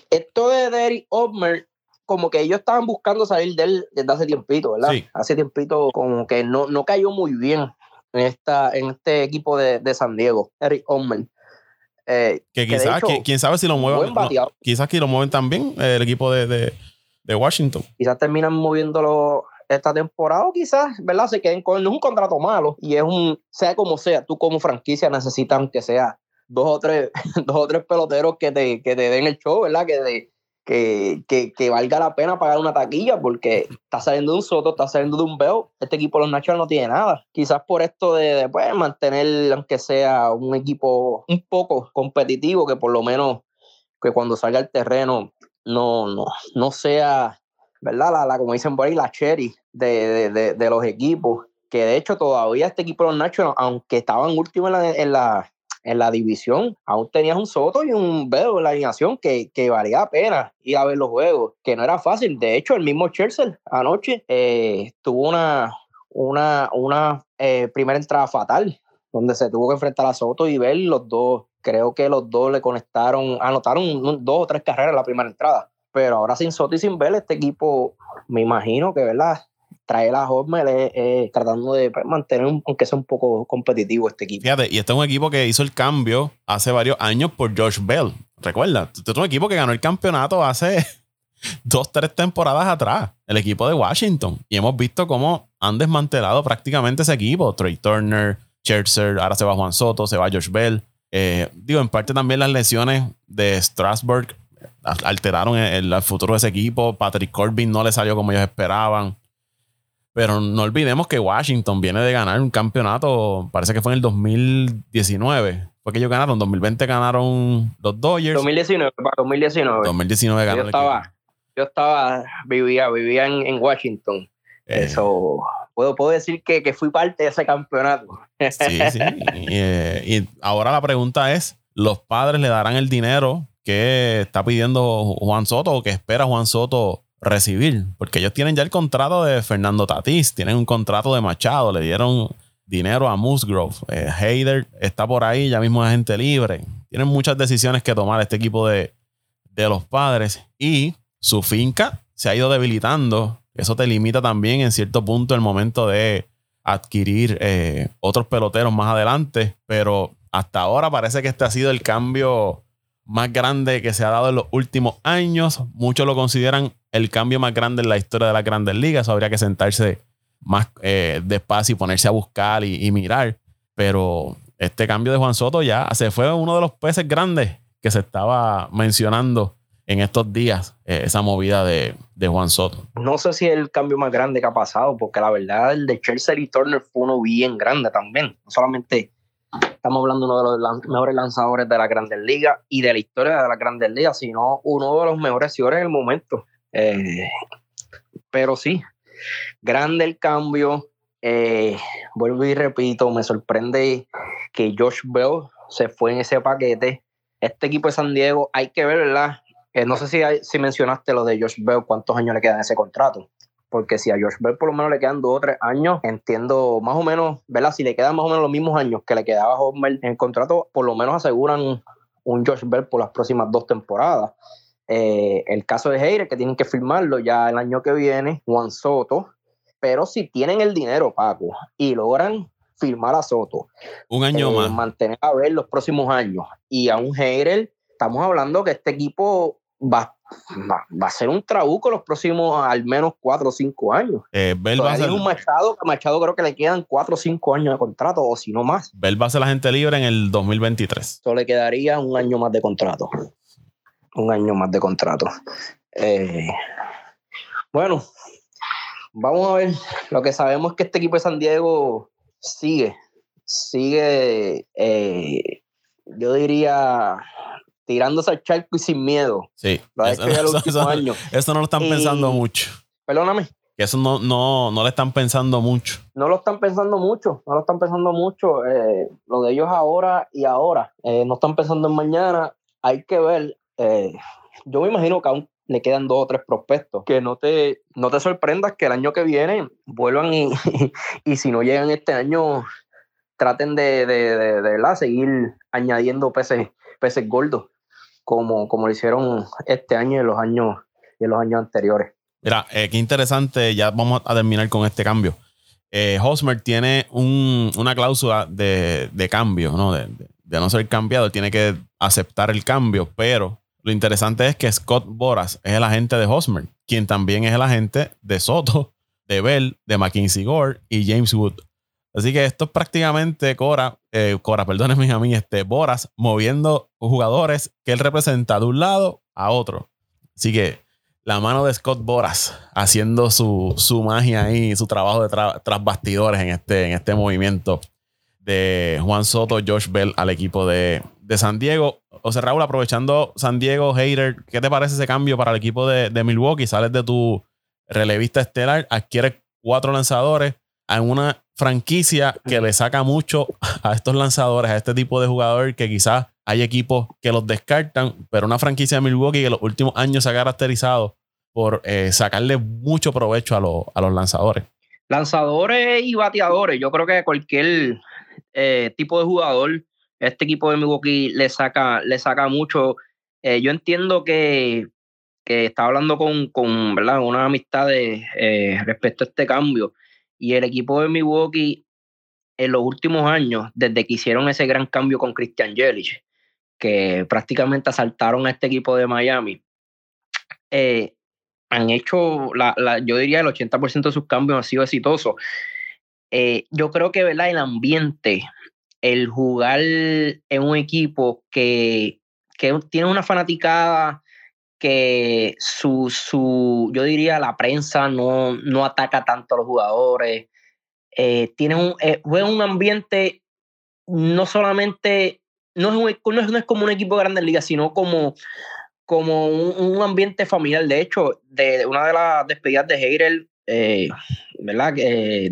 esto de Derek Obmer, como que ellos estaban buscando salir de él desde hace tiempito, ¿verdad? Sí. Hace tiempito como que no, no cayó muy bien en, esta, en este equipo de, San Diego, Eric Obmer. Eh, que quizás, quién sabe si lo mueven. quizás que lo mueven también eh, el equipo de, Washington. Quizás terminan moviéndolo esta temporada, o quizás, ¿verdad? Se queden con. No es un contrato malo y es un. Sea como sea, tú como franquicia necesitas que sea dos o tres, dos o tres peloteros que te, que te den el show, ¿verdad? Que, que, que, valga la pena pagar una taquilla porque está saliendo de un Soto, está saliendo de un Bell. Este equipo de los Nationals no tiene nada. Quizás por esto de, pues, mantener, aunque sea un equipo un poco competitivo, que por lo menos que cuando salga al terreno no, no, no sea, ¿verdad? La, la, como dicen por ahí, la cherry de, de, de, los equipos. Que de hecho todavía este equipo de los Nationals, aunque estaban últimos en la, en la en la división, aún tenías un Soto y un Veo en la alineación que, que valía la pena ir a ver los juegos, que no era fácil. De hecho, el mismo Chelsea anoche eh, tuvo una, una, una eh, primera entrada fatal, donde se tuvo que enfrentar a Soto y ver los dos. Creo que los dos le conectaron, anotaron dos o tres carreras en la primera entrada. Pero ahora sin Soto y sin Bell, este equipo, me imagino que, ¿verdad? Traer a Hosmer eh, tratando de pues, mantener, aunque sea un poco competitivo este equipo. Fíjate, y este es un equipo que hizo el cambio hace varios años por George Bell. Recuerda, este es un equipo que ganó el campeonato hace dos, tres temporadas atrás, el equipo de Washington. Y hemos visto cómo han desmantelado prácticamente ese equipo. Trey Turner, Scherzer, ahora se va Juan Soto, se va George Bell. Eh, digo, en parte también las lesiones de Strasburg alteraron el, futuro de ese equipo. Patrick Corbin no le salió como ellos esperaban. Pero no olvidemos que Washington viene de ganar un campeonato, parece que fue en el 2019. Fue que ellos ganaron, 2020 ganaron los Dodgers. 2019, 2019. 2019 ganaron. Yo estaba, yo estaba, vivía, vivía en, Washington. Eh. Eso, puedo, puedo decir que, que, fui parte de ese campeonato. Sí, sí. Eh, y, ahora la pregunta es, ¿los padres le darán el dinero que está pidiendo Juan Soto o que espera Juan Soto recibir, porque ellos tienen ya el contrato de Fernando Tatís, tienen un contrato de Machado, le dieron dinero a Musgrove, eh, Hayder está por ahí, ya mismo es gente libre, tienen muchas decisiones que tomar este equipo de, de los padres y su finca se ha ido debilitando, eso te limita también en cierto punto el momento de adquirir eh, otros peloteros más adelante, pero hasta ahora parece que este ha sido el cambio más grande que se ha dado en los últimos años. Muchos lo consideran el cambio más grande en la historia de las grandes ligas. habría que sentarse más eh, despacio y ponerse a buscar y, mirar. Pero este cambio de Juan Soto ya se fue uno de los peces grandes que se estaba mencionando en estos días eh, esa movida de, Juan Soto. No sé si es el cambio más grande que ha pasado, porque la verdad el de Chelsea y Turner fue uno bien grande también. No solamente estamos hablando de uno de los mejores lanzadores de la Grandes Ligas y de la historia de la Grandes Ligas, sino uno de los mejores señores en el momento. Eh, pero sí, grande el cambio. Eh, vuelvo y repito, me sorprende que Josh Bell se fue en ese paquete. Este equipo de San Diego, hay que ver, ¿verdad? Eh, no sé si, si mencionaste lo de Josh Bell, cuántos años le quedan ese contrato. Porque si a Josh Bell por lo menos le quedan dos o tres años, entiendo más o menos, ¿verdad? Si le quedan más o menos los mismos años que le quedaba a Homer en el contrato, por lo menos aseguran un Josh Bell por las próximas dos temporadas. Eh, el caso de Heire, que tienen que firmarlo ya el año que viene, Juan Soto. Pero si tienen el dinero, Paco, y logran firmar a Soto. Un año eh, más. Mantener a ver los próximos años. Y a un Heire, estamos hablando que este equipo va, va, a ser un trabuco los próximos al menos cuatro o cinco años. Eh, Bell va a ser... un Machado, que Machado creo que le quedan cuatro o cinco años de contrato, o si no más. Bell va a ser la gente libre en el 2023. Solo le quedaría un año más de contrato. Un año más de contrato. Eh, bueno, vamos a ver. Lo que sabemos es que este equipo de San Diego sigue, sigue, eh, yo diría, tirándose al charco y sin miedo. Sí. eso, no lo están pensando mucho. Perdóname. Que eso no, no, no le están pensando mucho. No lo están pensando mucho, no lo están pensando mucho. Eh, lo de ellos ahora y ahora. Eh, no están pensando en mañana. Hay que ver. Eh, yo me imagino que aún le quedan dos o tres prospectos. Que no te, no te sorprendas que el año que viene vuelvan y, y si no llegan este año, traten de, de, de, de seguir añadiendo peces, peces gordos como, como lo hicieron este año y en los años, y los años anteriores. Mira, eh, qué interesante, ya vamos a terminar con este cambio. Eh, Hosmer tiene una cláusula de, cambio, ¿no? De, no ser cambiado, tiene que aceptar el cambio, pero lo interesante es que Scott Boras es el agente de Hosmer, quien también es el agente de Soto, de Bell, de McKinsey Gore y James Wood. Así que esto es prácticamente Cora, eh, Cora, perdónenme a mí, este, Boras moviendo jugadores que él representa de un lado a otro. Así que la mano de Scott Boras haciendo su, magia ahí, su trabajo de tras bastidores en este, en este movimiento de Juan Soto, Josh Bell al equipo de, San Diego. O sea, Raúl, aprovechando San Diego, Hater, ¿qué te parece ese cambio para el equipo de, de Milwaukee? Sales de tu relevista estelar, adquieres cuatro lanzadores a una franquicia que le saca mucho a estos lanzadores, a este tipo de jugador que quizás hay equipos que los descartan, pero una franquicia de Milwaukee que en los últimos años se ha caracterizado por eh, sacarle mucho provecho a, a, los lanzadores. Lanzadores y bateadores. Yo creo que cualquier eh, tipo de jugador, este equipo de Milwaukee le saca, le saca mucho. Eh, yo entiendo que, que estaba hablando con, con ¿verdad? una amistad respecto a este cambio. Y el equipo de Milwaukee en los últimos años, desde que hicieron ese gran cambio con Christian Yelich, que prácticamente asaltaron a este equipo de Miami, eh, han hecho, la, yo diría el 80% de sus cambios han sido exitosos. Eh, yo creo que ¿verdad? el ambiente, el jugar en un equipo que, que tiene una fanaticada que su, su, yo diría, la prensa no, no ataca tanto a los jugadores. Eh, tiene un, eh, un ambiente no solamente, no es, no, es, como un equipo de grandes ligas, sino como, como un, ambiente familiar. De hecho, de una de las despedidas de Heidel, eh, ¿verdad?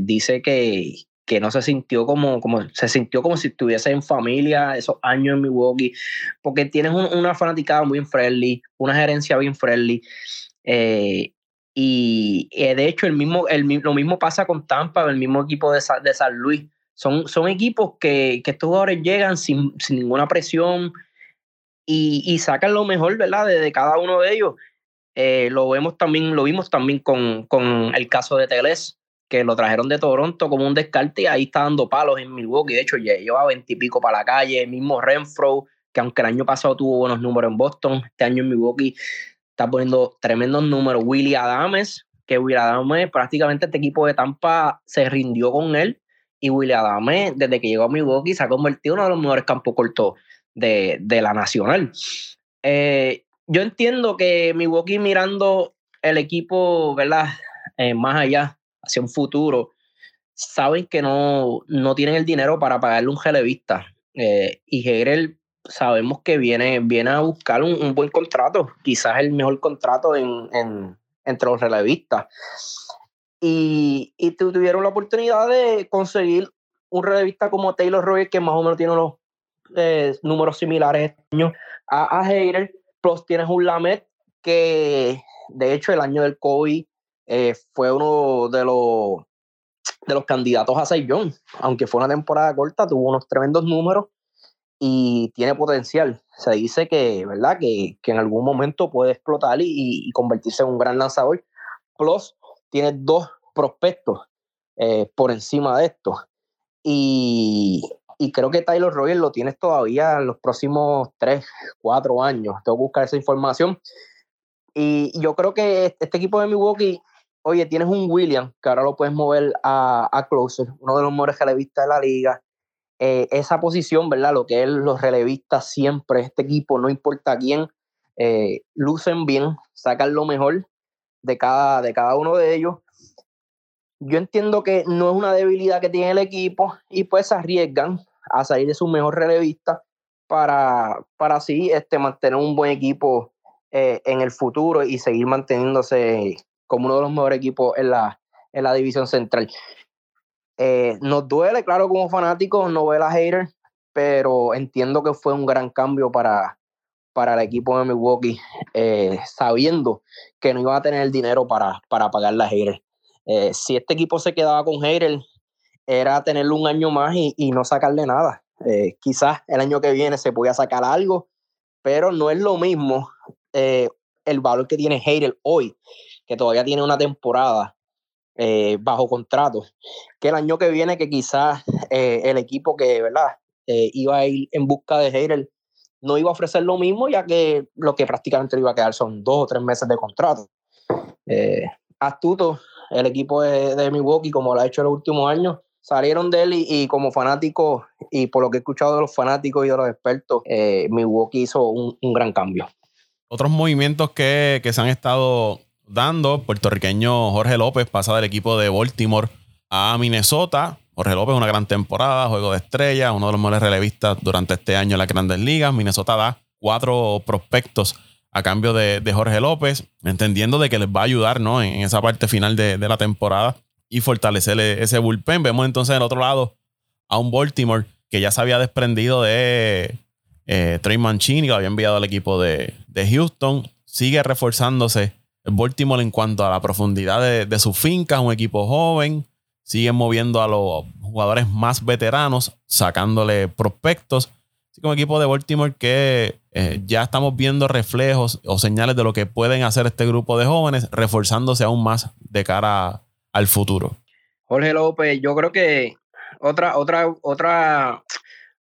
dice que, que no se sintió como, como, se sintió como si estuviese en familia esos años en Milwaukee, porque tienes una fanaticada muy friendly, una gerencia bien friendly. Eh, y eh, de hecho, el mismo, el, lo mismo pasa con Tampa, el mismo equipo de, de San Luis. Son, son equipos que, que estos jugadores llegan sin, sin ninguna presión y, y, sacan lo mejor, ¿verdad? De, de cada uno de ellos. Eh, lo vemos también, lo vimos también con, con el caso de Teles, que lo trajeron de Toronto como un descarte y ahí está dando palos en Milwaukee. De hecho, lleva veintipico para la calle. El mismo Renfro, que aunque el año pasado tuvo buenos números en Boston, este año en Milwaukee está poniendo tremendos números. Willy Adames, que Willy Adames, prácticamente este equipo de Tampa se rindió con él. Y Willy Adames, desde que llegó a Milwaukee, se ha convertido en uno de los mejores campos cortos de, de la nacional. Eh, yo entiendo que Milwaukee mirando el equipo, ¿verdad? Eh, más allá, hacia un futuro, saben que no, no tienen el dinero para pagarle un relevista. Eh, y Hegel sabemos que viene, viene a buscar un, buen contrato, quizás el mejor contrato en, en, entre los relevistas. Y, y tuvieron la oportunidad de conseguir un relevista como Taylor Roy, que más o menos tiene los eh, números similares este a, a Plus tienes un Lamet que, de hecho, el año del COVID eh, fue uno de los, de los candidatos a John Aunque fue una temporada corta, tuvo unos tremendos números y tiene potencial. Se dice que, ¿verdad? Que, que en algún momento puede explotar y, convertirse en un gran lanzador. Plus, tiene dos prospectos eh, por encima de esto. Y, y creo que Tyler Royer lo tienes todavía en los próximos 3, 4 años. Tengo que buscar esa información. Y yo creo que este equipo de Milwaukee, oye, tienes un William, que ahora lo puedes mover a, a closer, uno de los mejores relevistas de la liga. Eh, esa posición, ¿verdad? Lo que es los relevistas siempre, este equipo, no importa quién, eh, lucen bien, sacan lo mejor de cada, de cada uno de ellos. Yo entiendo que no es una debilidad que tiene el equipo y pues arriesgan a salir de su mejor relevista para, para así este, mantener un buen equipo eh, en el futuro y seguir manteniéndose como uno de los mejores equipos en la, en la división central. Eh, nos duele, claro, como fanáticos, no ver a hater, pero entiendo que fue un gran cambio para, para el equipo de Milwaukee, eh, sabiendo que no iba a tener el dinero para, para pagar la hater. Eh, si este equipo se quedaba con hater, era tenerlo un año más y, no sacarle nada. quizás el año que viene se podía sacar algo, pero no es lo mismo el valor que tiene Hater hoy, que todavía tiene una temporada eh, bajo contrato, que el año que viene que quizás eh, el equipo que, ¿verdad? Eh, iba a ir en busca de Heider no iba a ofrecer lo mismo, ya que lo que prácticamente le iba a quedar son dos o tres meses de contrato. astuto, el equipo de, Milwaukee, como lo ha hecho en los últimos años, salieron de él y, como fanático, y por lo que he escuchado de los fanáticos y de los expertos, Milwaukee hizo un, gran cambio. Otros movimientos que, que se han estado dando. Puertorriqueño Jorge López pasa del equipo de Baltimore a Minnesota. Jorge López, una gran temporada, juego de estrella, uno de los mejores relevistas durante este año en las grandes ligas. Minnesota da cuatro prospectos a cambio de, Jorge López, entendiendo de que les va a ayudar ¿no? en, esa parte final de, la temporada y fortalecer ese bullpen. Vemos entonces en otro lado a un Baltimore que ya se había desprendido de eh, Trey Mancini, que lo había enviado al equipo de, de Houston. Sigue reforzándose Baltimore en cuanto a la profundidad de, su finca, un equipo joven, siguen moviendo a los jugadores más veteranos, sacándole prospectos. Así como equipo de Baltimore que eh, ya estamos viendo reflejos o señales de lo que pueden hacer este grupo de jóvenes, reforzándose aún más de cara al futuro. Jorge López, yo creo que otra, otra, otra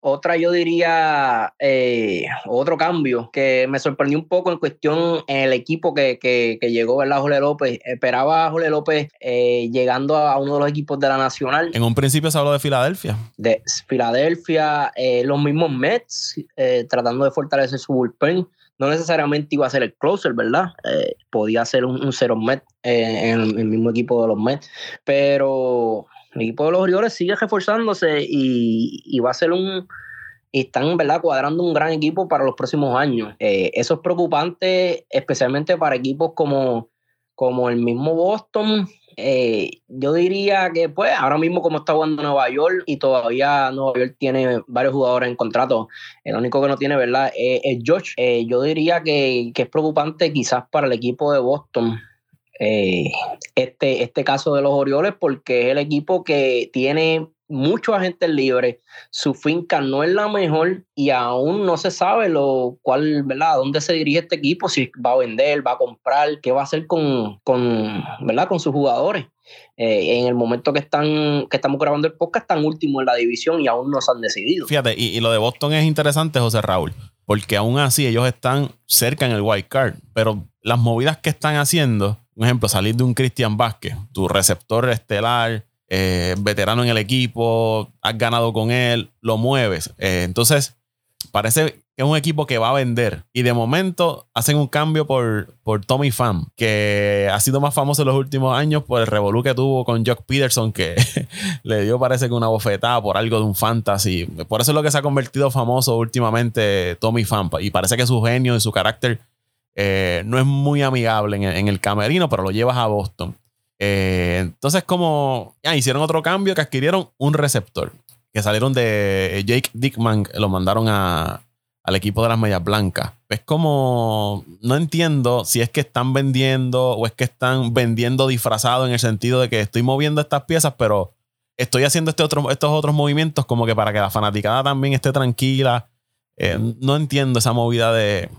otra, yo diría, eh, otro cambio que me sorprendió un poco en cuestión en el equipo que, que, que llegó, ¿verdad? Jorge López. Esperaba a Jorge López eh, llegando a uno de los equipos de la Nacional. En un principio se habló de Filadelfia. De Filadelfia, eh, los mismos Mets, tratando de fortalecer su bullpen. No necesariamente iba a ser el closer, ¿verdad? podía ser un, un cero Met en el mismo equipo de los Mets. Pero el equipo de los Orioles sigue reforzándose y, va a ser un. Están, ¿verdad?, cuadrando un gran equipo para los próximos años. Eh, eso es preocupante, especialmente para equipos como, como el mismo Boston. Eh, yo diría que, pues, ahora mismo, como está jugando Nueva York y todavía Nueva York tiene varios jugadores en contrato, el único que no tiene, ¿verdad?, es, Josh. Eh, yo diría que, que es preocupante, quizás, para el equipo de Boston eh, este, este caso de los Orioles porque es el equipo que tiene muchos agentes libres, su finca no es la mejor y aún no se sabe lo cuál, ¿verdad? dónde se dirige este equipo, si va a vender, va a comprar, qué va a hacer con, con, ¿verdad? con sus jugadores. Eh, en el momento que están que estamos grabando el podcast están últimos en la división y aún no se han decidido. Fíjate, y, y lo de Boston es interesante, José Raúl, porque aún así ellos están cerca en el wild card, pero las movidas que están haciendo un ejemplo, salir de un Cristian Vázquez, tu receptor estelar, eh, veterano en el equipo, has ganado con él, lo mueves. Eh, entonces, parece que es un equipo que va a vender. Y de momento hacen un cambio por, por Tommy Pham, que ha sido más famoso en los últimos años por el revolú que tuvo con Jock Peterson, que le dio parece que una bofetada por algo de un fantasy. Por eso es lo que se ha convertido famoso últimamente Tommy Pham. Y parece que su genio y su carácter eh, no es muy amigable en, el camerino, pero lo llevas a Boston. Eh, entonces, como ya hicieron otro cambio que adquirieron un receptor que salieron de Jake Dickman, lo mandaron al equipo de las Medias Blancas. Es como, no entiendo si es que están vendiendo o es que están vendiendo disfrazado en el sentido de que estoy moviendo estas piezas, pero estoy haciendo este otro, estos otros movimientos como que para que la fanaticada también esté tranquila. Eh, no entiendo esa movida de,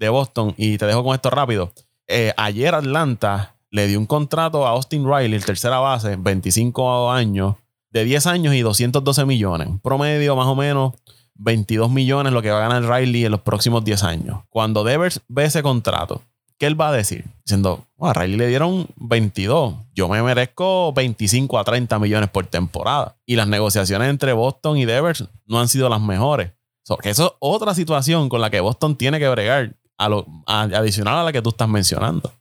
de, Boston y te dejo con esto rápido. Eh, ayer Atlanta le dio un contrato a Austin Riley, tercera base, 25 años, de 10 años y 212 millones. Promedio más o menos 22 millones lo que va a ganar Riley en los próximos 10 años. Cuando Devers ve ese contrato, ¿qué él va a decir? Diciendo, a Riley le dieron 22, yo me merezco 25 a 30 millones por temporada. Y las negociaciones entre Boston y Devers no han sido las mejores. que eso es otra situación con la que Boston tiene que bregar, a lo, adicional a la que tú estás mencionando.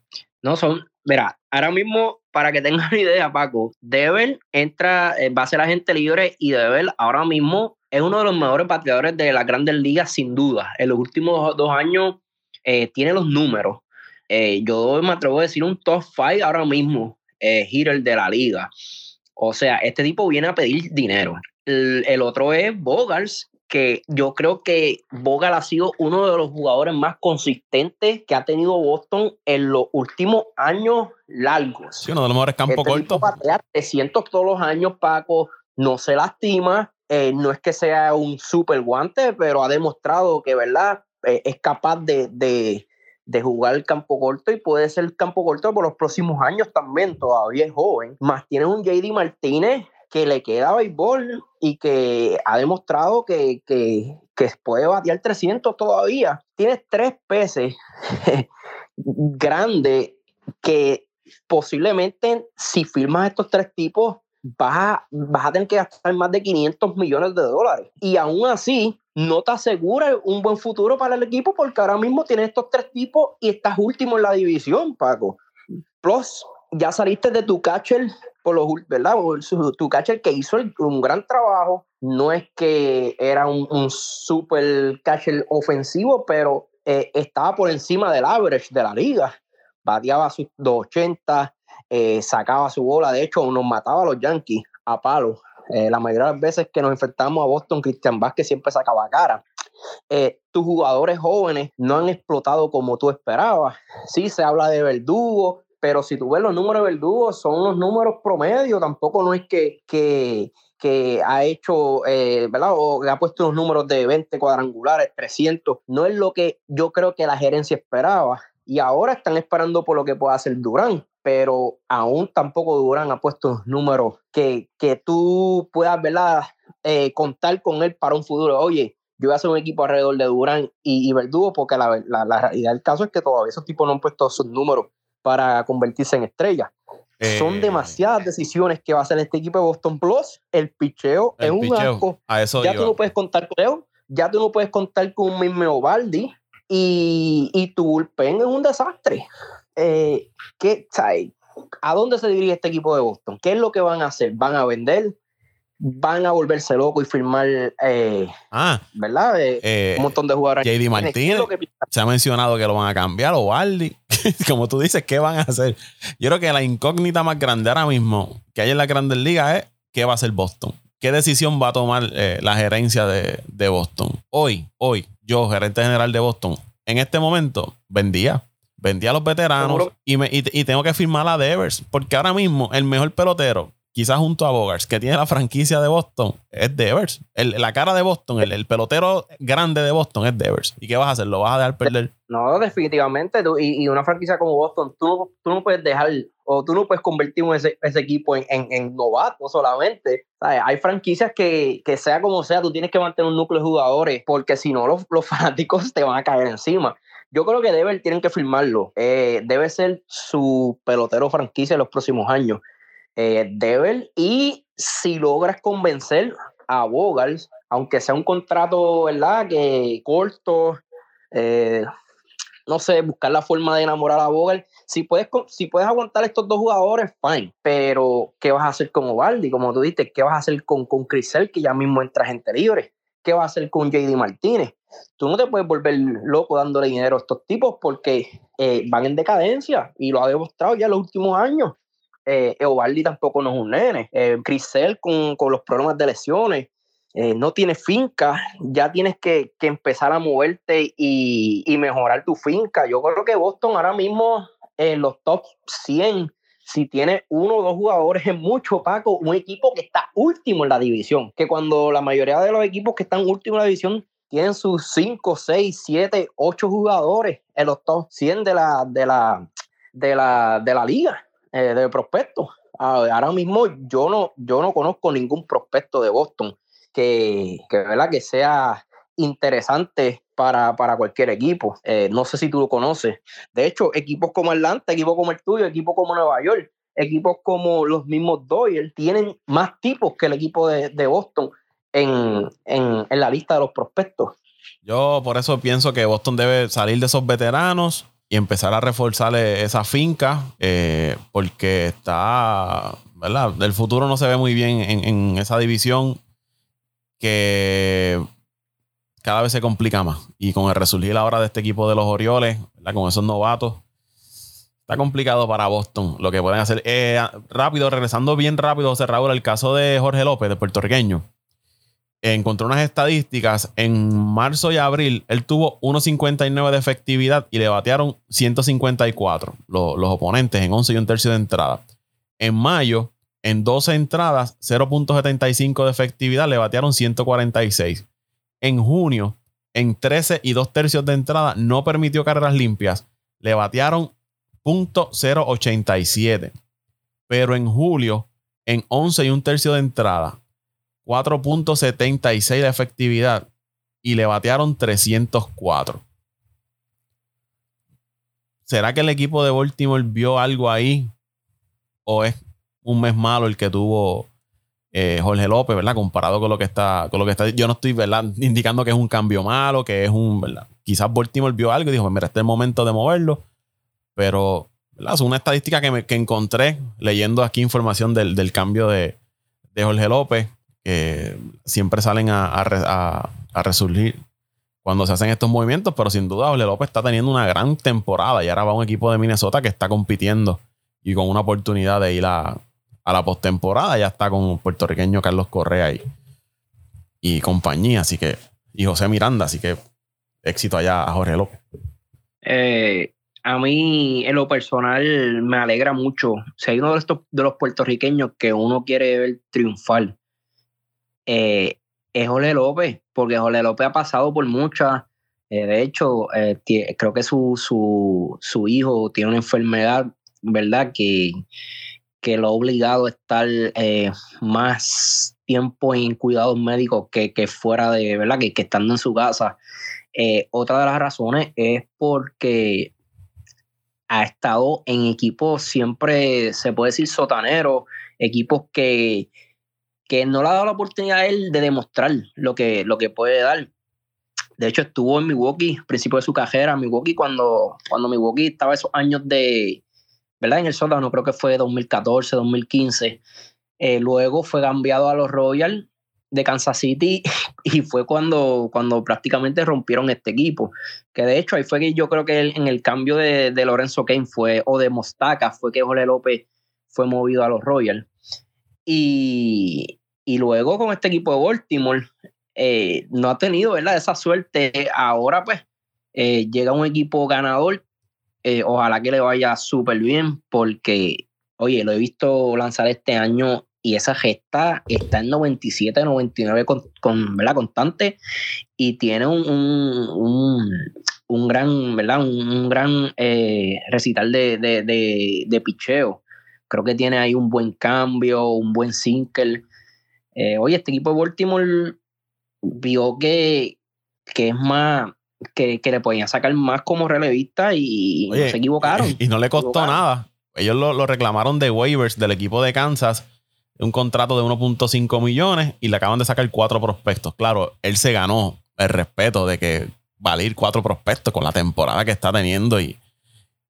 No, son, mira, ahora mismo, para que tengas una idea, Paco, Devers entra, eh, va a ser agente libre y Devers ahora mismo es uno de los mejores bateadores de las grandes ligas, sin duda. En los últimos dos años eh, tiene los números. Eh, yo me atrevo a decir un top five ahora mismo, eh, hitter de la liga. O sea, este tipo viene a pedir dinero. El, otro es Bogars, que yo creo que Bogart ha sido uno de los jugadores más consistentes que ha tenido Boston en los últimos años largos. Sí, uno de los mejores campos este cortos. 300 todos los años, Paco, no se lastima, eh, no es que sea un super guante, pero ha demostrado que, ¿verdad? Eh, es capaz de, de, jugar el campo corto y puede ser el campo corto por los próximos años también, todavía es joven. Más tiene un JD Martínez que le queda béisbol y que ha demostrado que, que, que puede batear 300 todavía. Tienes tres peces grandes que posiblemente si firmas estos tres tipos vas a, vas a tener que gastar más de 500 millones de dólares. Y aún así, no te asegura un buen futuro para el equipo porque ahora mismo tienes estos tres tipos y estás último en la división, Paco. Plus, ya saliste de tu catcher, los, ¿verdad? Tu catcher que hizo un gran trabajo. No es que era un, un super catcher ofensivo, pero eh, estaba por encima del average de la liga. Bateaba sus 280, eh, sacaba su bola. De hecho, nos mataba a los Yankees a palo. Eh, la mayoría de las veces que nos enfrentamos a Boston, Christian Vázquez siempre sacaba cara. Eh, tus jugadores jóvenes no han explotado como tú esperabas. Sí, se habla de verdugo, pero si tú ves los números de verdugo, son los números promedio. Tampoco no es que, que, que ha hecho, ¿verdad? O que ha puesto unos números de 20 cuadrangulares, 300. No es lo que yo creo que la gerencia esperaba. Y ahora están esperando por lo que pueda hacer Durán pero aún tampoco Durán ha puesto números que, que tú puedas ¿verdad? Eh, contar con él para un futuro. Oye, yo voy a hacer un equipo alrededor de Durán y, Verdugo, porque la, la, realidad del caso es que todavía esos tipos no han puesto sus números para convertirse en estrellas. Son eh, demasiadas decisiones que va a hacer este equipo de Boston Plus. El picheo es un asco. ya tú no puedes contar con él, ya tú no puedes contar con un mismo Baldi y, y tu bullpen es un desastre. Eh, ¿qué, ¿a dónde se dirige este equipo de Boston? ¿Qué es lo que van a hacer? ¿Van a vender? ¿Van a volverse locos y firmar, eh, ah, ¿verdad? Eh, eh, un montón de jugadores. JD Martínez, se ha mencionado que lo van a cambiar, o Baldi. Como tú dices, ¿qué van a hacer? Yo creo que la incógnita más grande ahora mismo que hay en la Grandes Ligas es qué va a hacer Boston. ¿Qué decisión va a tomar la gerencia de, de Boston? Hoy, hoy, yo, gerente general de Boston, en este momento, vendía vendí a los veteranos y, me, y, tengo que firmar a Devers. Porque ahora mismo el mejor pelotero, quizás junto a Bogars, que tiene la franquicia de Boston, es Devers. la cara de Boston, el, pelotero grande de Boston es Devers. ¿Y qué vas a hacer? ¿Lo vas a dejar perder? No, definitivamente. y, una franquicia como Boston, tú, no puedes dejar o tú no puedes convertir ese, equipo en, novato solamente. Hay franquicias que, sea como sea, tú tienes que mantener un núcleo de jugadores porque si no los, los fanáticos te van a caer encima. Yo creo que Dever tienen que firmarlo. Eh, debe ser su pelotero franquicia en los próximos años. Eh, y si logras convencer a Bogals aunque sea un contrato, ¿verdad? Que corto, eh, no sé, buscar la forma de enamorar a Vogel. Si puedes, si puedes aguantar estos dos jugadores, fine. Pero, ¿qué vas a hacer con Ovaldi? Como tú dices, ¿qué vas a hacer con, con Crisel, que ya mismo entra gente libre? ¿Qué vas a hacer con JD Martínez? Tú no te puedes volver loco dándole dinero a estos tipos porque eh, van en decadencia y lo ha demostrado ya en los últimos años. Eh, Eovaldi tampoco no es un nene. Eh, Crisel con, con, los problemas de lesiones. Eh, no tienes finca, ya tienes que, que empezar a moverte y, y, mejorar tu finca. Yo creo que Boston ahora mismo en los top 100, si tiene uno o dos jugadores es mucho, Paco, un equipo que está último en la división, que cuando la mayoría de los equipos que están último en la división tienen sus 5, 6, 7, 8 jugadores en los top 100 de la, de la, de la, de la liga eh, de prospectos. Ahora mismo yo no, yo no conozco ningún prospecto de Boston que, que, ¿verdad? que sea interesante para, para cualquier equipo. Eh, no sé si tú lo conoces. De hecho, equipos como Atlanta, equipos como el tuyo, equipos como Nueva York, equipos como los mismos Doyle tienen más tipos que el equipo de, de Boston en, en, en, la lista de los prospectos. Yo por eso pienso que Boston debe salir de esos veteranos y empezar a reforzar esa finca eh, porque está, ¿verdad? El futuro no se ve muy bien en, en esa división que cada vez se complica más. Y con el resurgir ahora de este equipo de los Orioles, ¿verdad? con esos novatos, está complicado para Boston lo que pueden hacer. Eh, rápido, regresando bien rápido, José Raúl, el caso de Jorge López, de puertorriqueño. Encontró unas estadísticas. En marzo y abril, él tuvo 1.59 de efectividad y le batearon 154 los, los oponentes en 11 y un tercio de entrada. En mayo, en 12 entradas, 0.75 de efectividad, le batearon 146 en junio, en 13 y 2 tercios de entrada, no permitió carreras limpias. Le batearon .087. Pero en julio, en 11 y un tercio de entrada, 4.76 de efectividad y le batearon 304. ¿Será que el equipo de Baltimore vio algo ahí? ¿O es un mes malo el que tuvo eh, Jorge López, ¿verdad? Comparado con lo que está, con lo que está. Yo no estoy. Indicando que es un cambio malo, que es un. Quizás Baltimore vio algo y dijo, mira, este es el momento de moverlo. Pero. Es una estadística que, me, que encontré leyendo aquí información del, del cambio de, de, Jorge López, que siempre salen a, a, resurgir cuando se hacen estos movimientos, pero sin duda Jorge López está teniendo una gran temporada y ahora va un equipo de Minnesota que está compitiendo y con una oportunidad de ir a, a la postemporada ya está con el puertorriqueño Carlos Correa y, y compañía, así que, y José Miranda, así que éxito allá a Jorge López. Eh, a mí, en lo personal, me alegra mucho. Si hay uno de, de los puertorriqueños que uno quiere ver triunfar, eh, es Jorge López, porque Jorge López ha pasado por muchas. Eh, de hecho, eh, creo que su, su, su hijo tiene una enfermedad, ¿verdad? Que, que lo ha obligado a estar más tiempo en cuidados médicos que, que fuera de, ¿verdad? Que, que estando en su casa. Otra de las razones es porque ha estado en equipos siempre, se puede decir, sotaneros, equipos que, que no le ha dado la oportunidad a él de demostrar lo que, lo que puede dar. De hecho, estuvo en Milwaukee, principio de su carrera, Milwaukee, cuando, cuando Milwaukee estaba esos años de, ¿verdad? En el sótano, creo que fue 2014, 2015. Eh, luego fue cambiado a los Royals de Kansas City y fue cuando, cuando prácticamente rompieron este equipo. Que de hecho ahí fue que yo creo que en el cambio de, de Lorenzo Kane fue, o de Mostaca, fue que Jorge López fue movido a los Royals. Y, y luego con este equipo de Baltimore eh, no ha tenido ¿verdad? esa suerte. Ahora pues eh, llega un equipo ganador eh, ojalá que le vaya súper bien porque, oye, lo he visto lanzar este año y esa gesta está en 97, 99 con, con ¿verdad? constante y tiene un, un, un, gran, ¿verdad? Un, gran recital de, de, de, de, picheo. Creo que tiene ahí un buen cambio, un buen single. Eh, oye, este equipo de Baltimore vio que, que es más, que, que, le podían sacar más como relevista y Oye, se equivocaron. Y, no le costó nada. Ellos lo, lo, reclamaron de waivers del equipo de Kansas. un contrato de 1.5 millones y le acaban de sacar cuatro prospectos. Claro, él se ganó el respeto de que valer cuatro prospectos con la temporada que está teniendo y,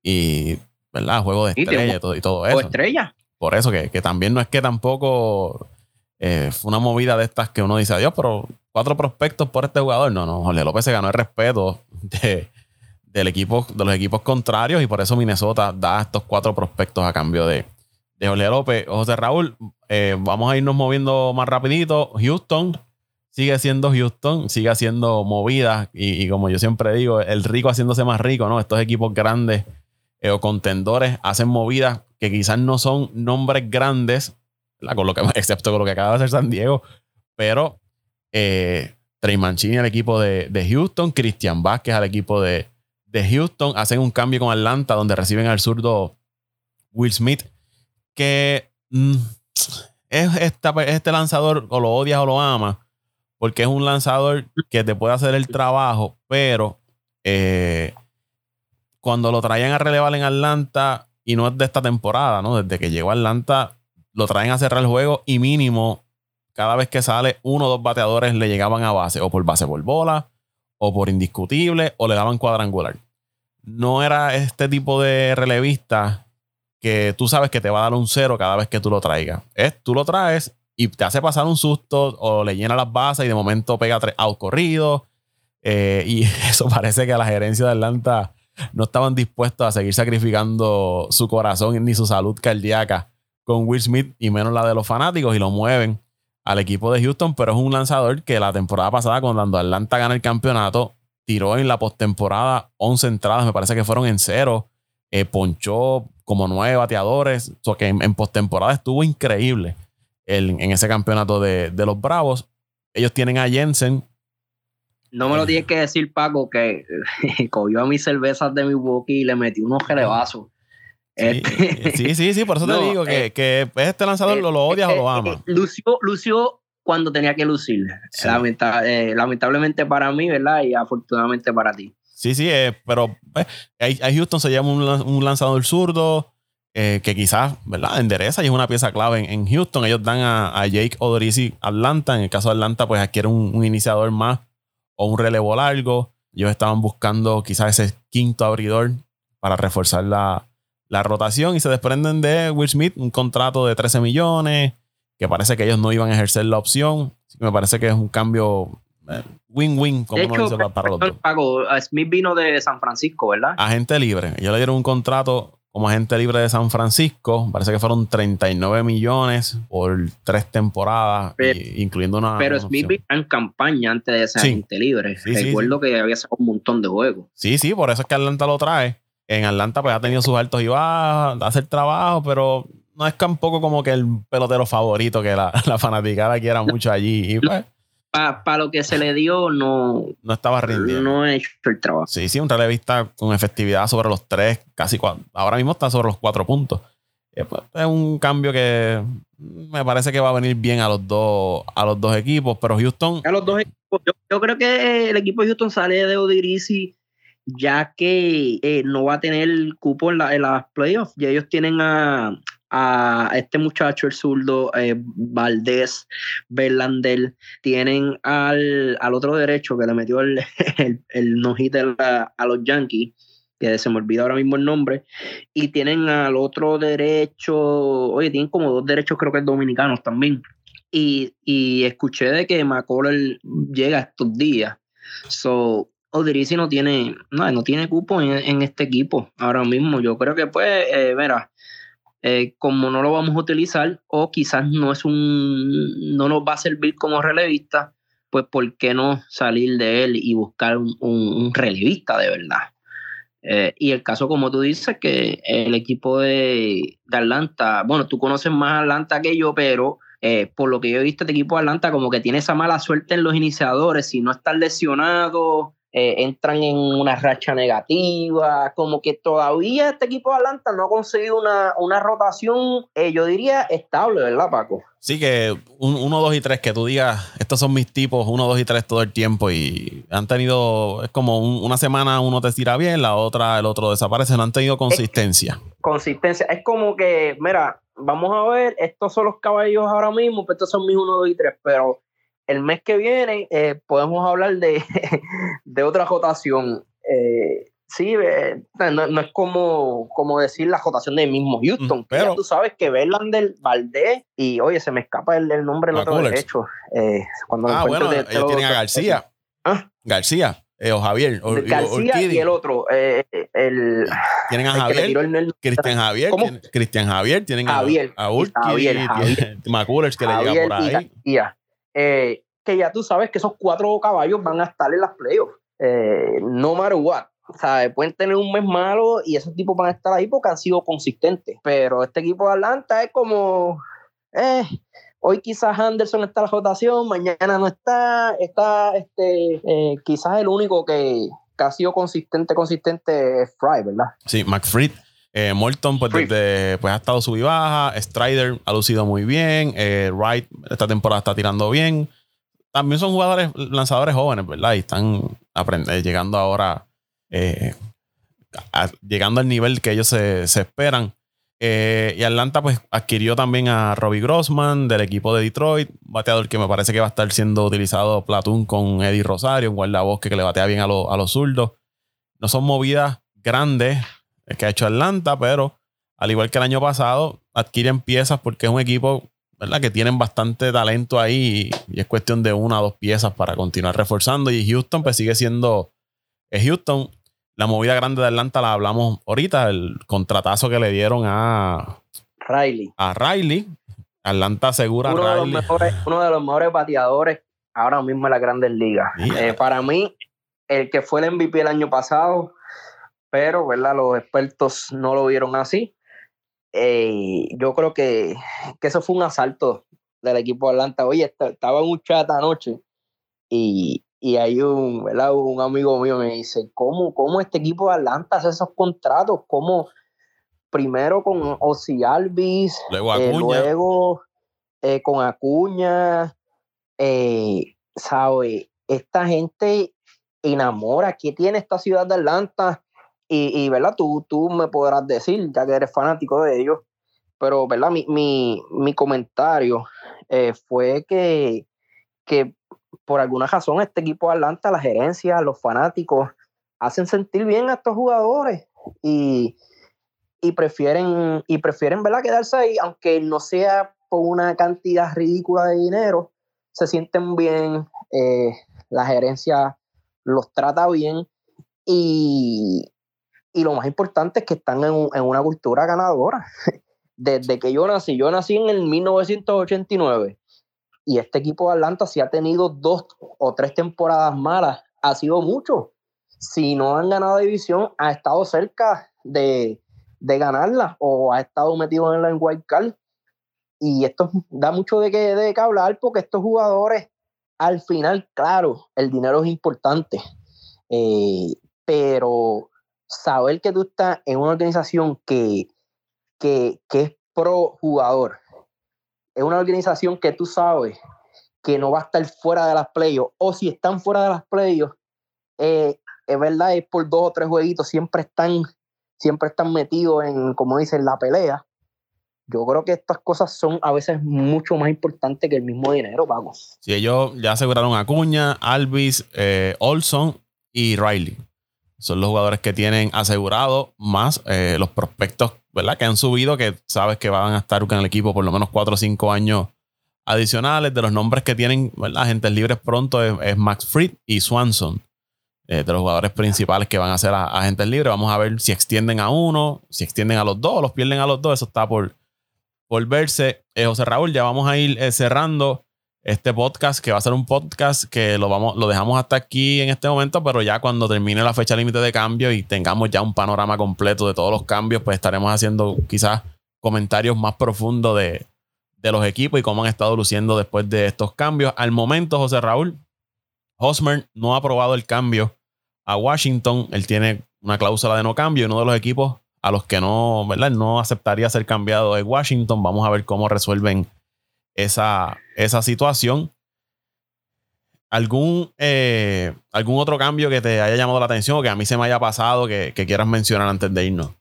y ¿verdad? Juego de estrella y todo, y todo eso. estrella. Por eso que, que, también no es que tampoco eh, fue una movida de estas que uno dice, adiós, pero cuatro prospectos por este jugador. No, no, Jorge López se ganó el respeto de, del equipo, de los equipos contrarios y por eso Minnesota da estos cuatro prospectos a cambio de, de Jorge López. José Raúl, eh, vamos a irnos moviendo más rapidito. Houston sigue siendo Houston, sigue haciendo movidas y, como yo siempre digo, el rico haciéndose más rico, ¿no? Estos equipos grandes eh, o contendores hacen movidas que quizás no son nombres grandes, con lo que, excepto con lo que acaba de hacer San Diego, pero eh, Trey Mancini al equipo de, Houston, Christian Vázquez al equipo de, Houston, hacen un cambio con Atlanta donde reciben al zurdo Will Smith, que mm, es, este lanzador o lo odias o lo amas, porque es un lanzador que te puede hacer el trabajo, pero eh, cuando lo traían a relevar en Atlanta, y no es de esta temporada, ¿no? Desde que llegó a Atlanta, lo traen a cerrar el juego y mínimo, cada vez que sale, uno o dos bateadores le llegaban a base, o por base por bola, o por indiscutible, o le daban cuadrangular. No era este tipo de relevista que tú sabes que te va a dar un cero cada vez que tú lo traigas. Es, tú lo traes y te hace pasar un susto o le llena las bases y de momento pega tres out corridos. Eh, y eso parece que a la gerencia de Atlanta no estaban dispuestos a seguir sacrificando su corazón ni su salud cardíaca con Will Smith y menos la de los fanáticos y lo mueven al equipo de Houston, pero es un lanzador que la temporada pasada cuando Atlanta gana el campeonato tiró en la postemporada 11 entradas, me parece que fueron en cero, eh, ponchó como nueve bateadores, o que en, postemporada estuvo increíble en ese campeonato de, de los Bravos. Ellos tienen a Jensen, no me lo tienes que decir, Paco, que cogió a mis cervezas de mi Milwaukee y le metió unos jelebazos. Este, sí, sí, sí, por eso te digo que, eh, que, este lanzador lo, lo odias o lo eh, amas. lució, lució cuando tenía que lucir. Eh, lamentablemente para mí, ¿verdad? Y afortunadamente para ti. Sí, sí, pero a Houston se llama un, lanzador zurdo que quizás, ¿verdad? Endereza y es una pieza clave en, Houston. Ellos dan a, Jake Odorizzi Atlanta. En el caso de Atlanta, pues adquiere un iniciador más o un relevo largo. Ellos estaban buscando quizás ese quinto abridor para reforzar la, rotación y se desprenden de Will Smith, un contrato de 13 millones, que parece que ellos no iban a ejercer la opción. me parece que es un cambio eh, win-win, como uno dice para, los dos. Smith vino de San Francisco, ¿verdad? Agente libre. Ellos le dieron un contrato como agente libre de San Francisco. Parece que fueron 39 millones por tres temporadas, incluyendo una. Pero Smith vino en campaña antes de ser agente libre. Recuerdo que había sacado un montón de juegos. Sí, sí, por eso es que Atlanta lo trae. En Atlanta, pues ha tenido sus altos y bajos, hace el trabajo, pero no es tampoco como que el pelotero favorito que la, la fanaticada quiera mucho allí. Y pues para lo que se le dio, no, no estaba rindiendo. No he hecho el trabajo. Sí, sí, un relevista con efectividad sobre los tres, casi cuatro. Ahora mismo está sobre los cuatro puntos. Pues, es un cambio que me parece que va a venir bien a los dos, a los dos equipos, pero Houston. A los dos equipos. Yo, creo que el equipo de Houston sale de Odirisi ya que eh, no va a tener cupo en, la, en las playoffs. Y ellos tienen a, a este muchacho, el zurdo, eh, Valdés, Berlandel, tienen al, otro derecho que le metió el, el, el a, los Yankees, que se me olvida ahora mismo el nombre, y tienen al otro derecho, oye, tienen como dos derechos creo que dominicanos también. Y, y escuché de que McCollum llega estos días. So, Odirisi no tiene, no, no tiene cupo en, este equipo ahora mismo. Yo creo que pues, eh, eh, como no lo vamos a utilizar o quizás no es un no nos va a servir como relevista, pues ¿por qué no salir de él y buscar un, relevista de verdad? Eh, y el caso, como tú dices, que el equipo de, Atlanta, bueno, tú conoces más Atlanta que yo, pero eh, por lo que yo he visto, este equipo de Atlanta como que tiene esa mala suerte en los iniciadores, si no están lesionados, eh, entran en una racha negativa, como que todavía este equipo de Atlanta no ha conseguido una, rotación, eh, yo diría, estable, ¿verdad, Paco? Sí, que 1, 2 y 3, que tú digas, estos son mis tipos, 1, 2 y 3 todo el tiempo y han tenido, es como una semana uno te tira bien, la otra, el otro desaparece, no han tenido consistencia. consistencia, es como que, mira, vamos a ver, estos son los caballos ahora mismo, pero estos son mis 1, 2 y 3, pero el mes que viene eh, podemos hablar de, de otra rotación. Eh, sí, eh, no, es como, como decir la rotación del mismo Houston, pero tú sabes que Verlander, Valdés y oye, se me escapa el, nombre del otro derecho. cuando ah, bueno, ellos tienen a García. ¿Ah? García. o Javier, o, García y el otro, el, tienen a Javier, Cristian Javier, Cristian Javier, tienen Javier, a, a Urquidy, McCullers que le llega por ahí. Eh, que ya tú sabes que esos cuatro caballos van a estar en las playoffs. Eh, no matter what. Pueden tener un mes malo y esos tipos van a estar ahí porque han sido consistentes. Pero este equipo de Atlanta es como. Eh, hoy quizás Anderson está en la rotación, mañana no está. Está este, eh, quizás el único que, ha sido consistente, consistente es Fry, ¿verdad? Sí, McFreed. Eh, Morton, pues, desde, pues ha estado sub y baja. Strider ha lucido muy bien. Wright esta temporada está tirando bien también son jugadores, lanzadores jóvenes, ¿verdad? Y están eh, llegando ahora, eh, llegando al nivel que ellos se, esperan. Eh, y Atlanta pues adquirió también a Robbie Grossman del equipo de Detroit, bateador que me parece que va a estar siendo utilizado Platoon con Eddie Rosario, un guardabosque que le batea bien a, a los zurdos. No son movidas grandes que ha hecho Atlanta, pero al igual que el año pasado, adquieren piezas porque es un equipo ¿verdad? Que tienen bastante talento ahí y, es cuestión de una o dos piezas para continuar reforzando. Y Houston, pues sigue siendo. Es Houston. La movida grande de Atlanta la hablamos ahorita, el contratazo que le dieron a Riley. A Riley. Atlanta asegura uno a Riley. De los mejores, uno de los mejores bateadores ahora mismo en las grandes ligas. Eh, para mí, el que fue el MVP el año pasado, pero ¿verdad? los expertos no lo vieron así. Eh, yo creo que, eso fue un asalto del equipo de Atlanta. Oye, estaba en un chat anoche y, y hay un, un amigo mío me dice, ¿cómo, ¿cómo este equipo de Atlanta hace esos contratos? ¿Cómo primero con Osi Alvis, luego, eh, eh, con Acuña? ¿Sabe? Esta gente enamora. ¿Qué tiene esta ciudad de Atlanta? Y, ¿verdad? Tú, tú me podrás decir, ya que eres fanático de ellos, pero, ¿verdad? Mi, mi, mi comentario eh, fue que, que por alguna razón este equipo de Atlanta, la gerencia, los fanáticos, hacen sentir bien a estos jugadores y, y prefieren, y prefieren ¿verdad? quedarse ahí, aunque no sea por una cantidad ridícula de dinero, se sienten bien, eh, la gerencia los trata bien y, y lo más importante es que están en, una cultura ganadora. Desde que yo nací, yo nací en el 1989 y este equipo de Atlanta si ha tenido dos o tres temporadas malas, ha sido mucho. Si no han ganado división, ha estado cerca de, ganarla o ha estado metido en la wild card. Y esto da mucho de qué de hablar porque estos jugadores, al final, claro, el dinero es importante, eh, pero saber que tú estás en una organización que, que, es pro jugador, es una organización que tú sabes que no va a estar fuera de las playoffs, o si están fuera de las playoffs, eh, es verdad, es por dos o tres jueguitos, siempre están, siempre están metidos en, como dicen, la pelea. Yo creo que estas cosas son a veces mucho más importantes que el mismo dinero, vamos. Si ellos ya aseguraron a Cuña, Alvis, eh, Olson y Riley. Son los jugadores que tienen asegurado más eh, los prospectos, ¿verdad? Que han subido, que sabes que van a estar con el equipo por lo menos 4 o 5 años adicionales. De los nombres que tienen. Agentes libres pronto es, Max Fried y Swanson. Eh, de los jugadores principales que van a ser agentes libres. Vamos a ver si extienden a uno, si extienden a los dos los pierden a los dos. Eso está por, por verse. Eh, José Raúl, ya vamos a ir cerrando este podcast, que va a ser un podcast que lo, vamos, lo dejamos hasta aquí en este momento, pero ya cuando termine la fecha límite de cambio y tengamos ya un panorama completo de todos los cambios, pues estaremos haciendo quizás comentarios más profundos de, los equipos y cómo han estado luciendo después de estos cambios. Al momento, José Raúl, Hosmer no ha aprobado el cambio a Washington. Él tiene una cláusula de no cambio y uno de los equipos a los que no, ¿verdad? no aceptaría ser cambiado es Washington. Vamos a ver cómo resuelven esa, esa situación. ¿Algún, eh, ¿Algún otro cambio que te haya llamado la atención o que a mí se me haya pasado que, quieras mencionar antes de irnos?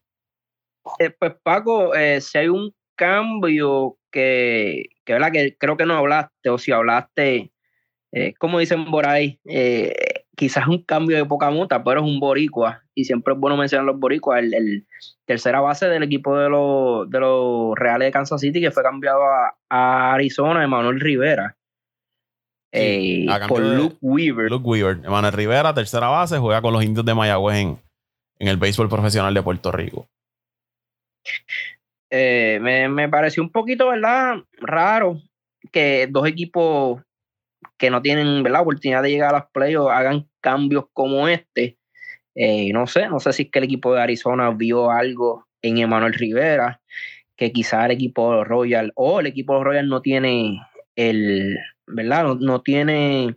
Eh, pues Paco, eh, si hay un cambio que, que, ¿verdad? que creo que no hablaste, o si hablaste, como dicen por ahí, quizás un cambio de poca muta, pero es un boricua, y siempre es bueno mencionar los boricuas, el, tercera base del equipo de los, de los Reales de Kansas City, que fue cambiado a, Arizona, Emanuel Rivera. Eh, por Luke Weaver. Luke Weaver. Emanuel Rivera, tercera base, juega con los indios de Mayagüez en, en el béisbol profesional de Puerto Rico. Eh, me, pareció un poquito, ¿verdad? Raro que dos equipos que no tienen, ¿verdad? Oportunidad de llegar a las playoffs hagan cambios como este. Eh, no sé, no sé si es que el equipo de Arizona vio algo en Emanuel Rivera, que quizá el equipo Royal o el equipo Royal no tiene el, ¿verdad? No, tiene,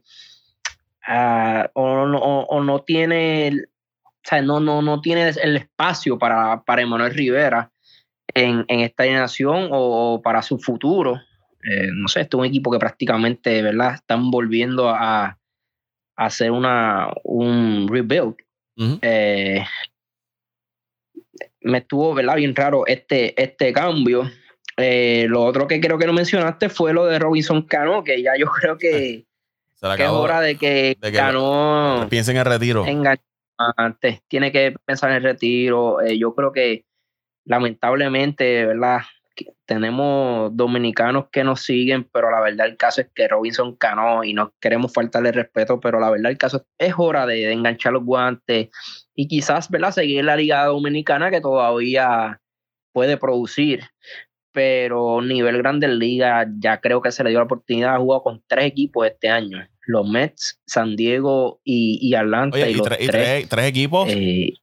uh, o, no, o, no tiene, o sea, no, no, no tiene el espacio para, para Emanuel Rivera en, esta generación o, para su futuro. Eh, no sé, este es un equipo que prácticamente, ¿verdad? Están volviendo a, a hacer una, un rebuild. Eh, me estuvo, ¿verdad? Bien raro este, este cambio. Eh, lo otro que creo que no mencionaste fue lo de Robinson Cano, que ya yo creo que, es hora de que, Cano piensen en el retiro. Antes, tiene que pensar en el retiro. yo creo que lamentablemente, ¿verdad? Tenemos dominicanos que nos siguen, pero la verdad el caso es que Robinson Cano y no queremos faltarle respeto, pero la verdad el caso es hora de, enganchar los guantes y quizás, ¿verdad? Seguir la liga dominicana que todavía puede producir, pero nivel grande liga ya creo que se le dio la oportunidad, ha jugado con tres equipos este año, los Mets, San Diego y, Atlanta. y, tres, equipos eh,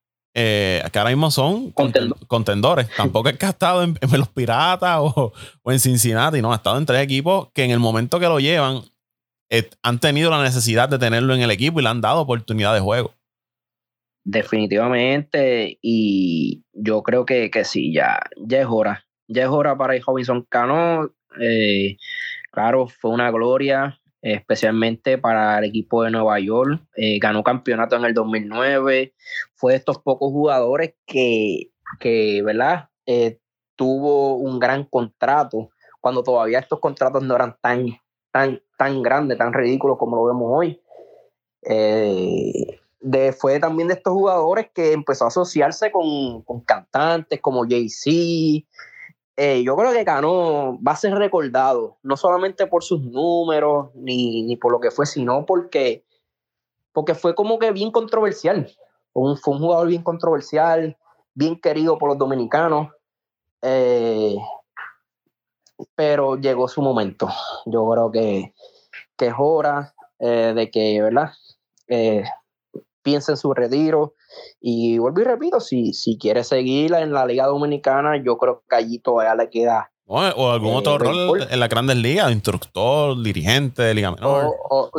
eh, que ahora mismo son contendores. Tampoco es que ha estado en, los Piratas o, en Cincinnati, no, ha estado en tres equipos que en el momento que lo llevan eh, han tenido la necesidad de tenerlo en el equipo y le han dado oportunidad de juego. Definitivamente, y yo creo que, que sí, ya, ya es hora. Ya es hora para el Robinson Cano. Eh, claro, fue una gloria especialmente para el equipo de Nueva York. Eh, ganó campeonato en el 2009. Fue de estos pocos jugadores que, que ¿verdad? Eh, tuvo un gran contrato cuando todavía estos contratos no eran tan, tan, tan grandes, tan ridículos como lo vemos hoy. Eh, de, fue también de estos jugadores que empezó a asociarse con, con cantantes como Jay-Z, eh, yo creo que Cano va a ser recordado, no solamente por sus números ni, por lo que fue, sino porque, porque fue como que bien controversial. Un, fue un jugador bien controversial, bien querido por los dominicanos. Eh, pero llegó su momento. Yo creo que, es hora eh, de que, ¿verdad? Piense en su retiro. Y vuelvo y repito, si, si quiere seguir en la Liga Dominicana, yo creo que allí todavía le queda. O, algún otro eh, rol en la grandes ligas, instructor, dirigente de Liga Menor. O,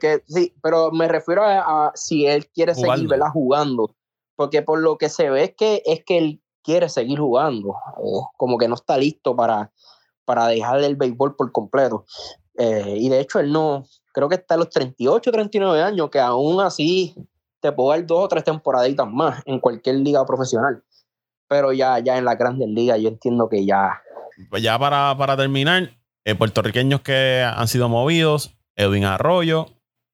que sí, pero me refiero a, si él quiere seguir jugando. Porque por lo que se ve es que, es que él quiere seguir jugando. Como que no está listo para, para dejar el béisbol por completo. Eh, y de hecho, él no, creo que está a los 38, 39 años, que aún así te puedo dar dos o tres temporaditas más en cualquier liga profesional. Pero ya, ya en la grandes ligas yo entiendo que ya. Pues ya para, para terminar, eh, puertorriqueños que han sido movidos, Edwin Arroyo,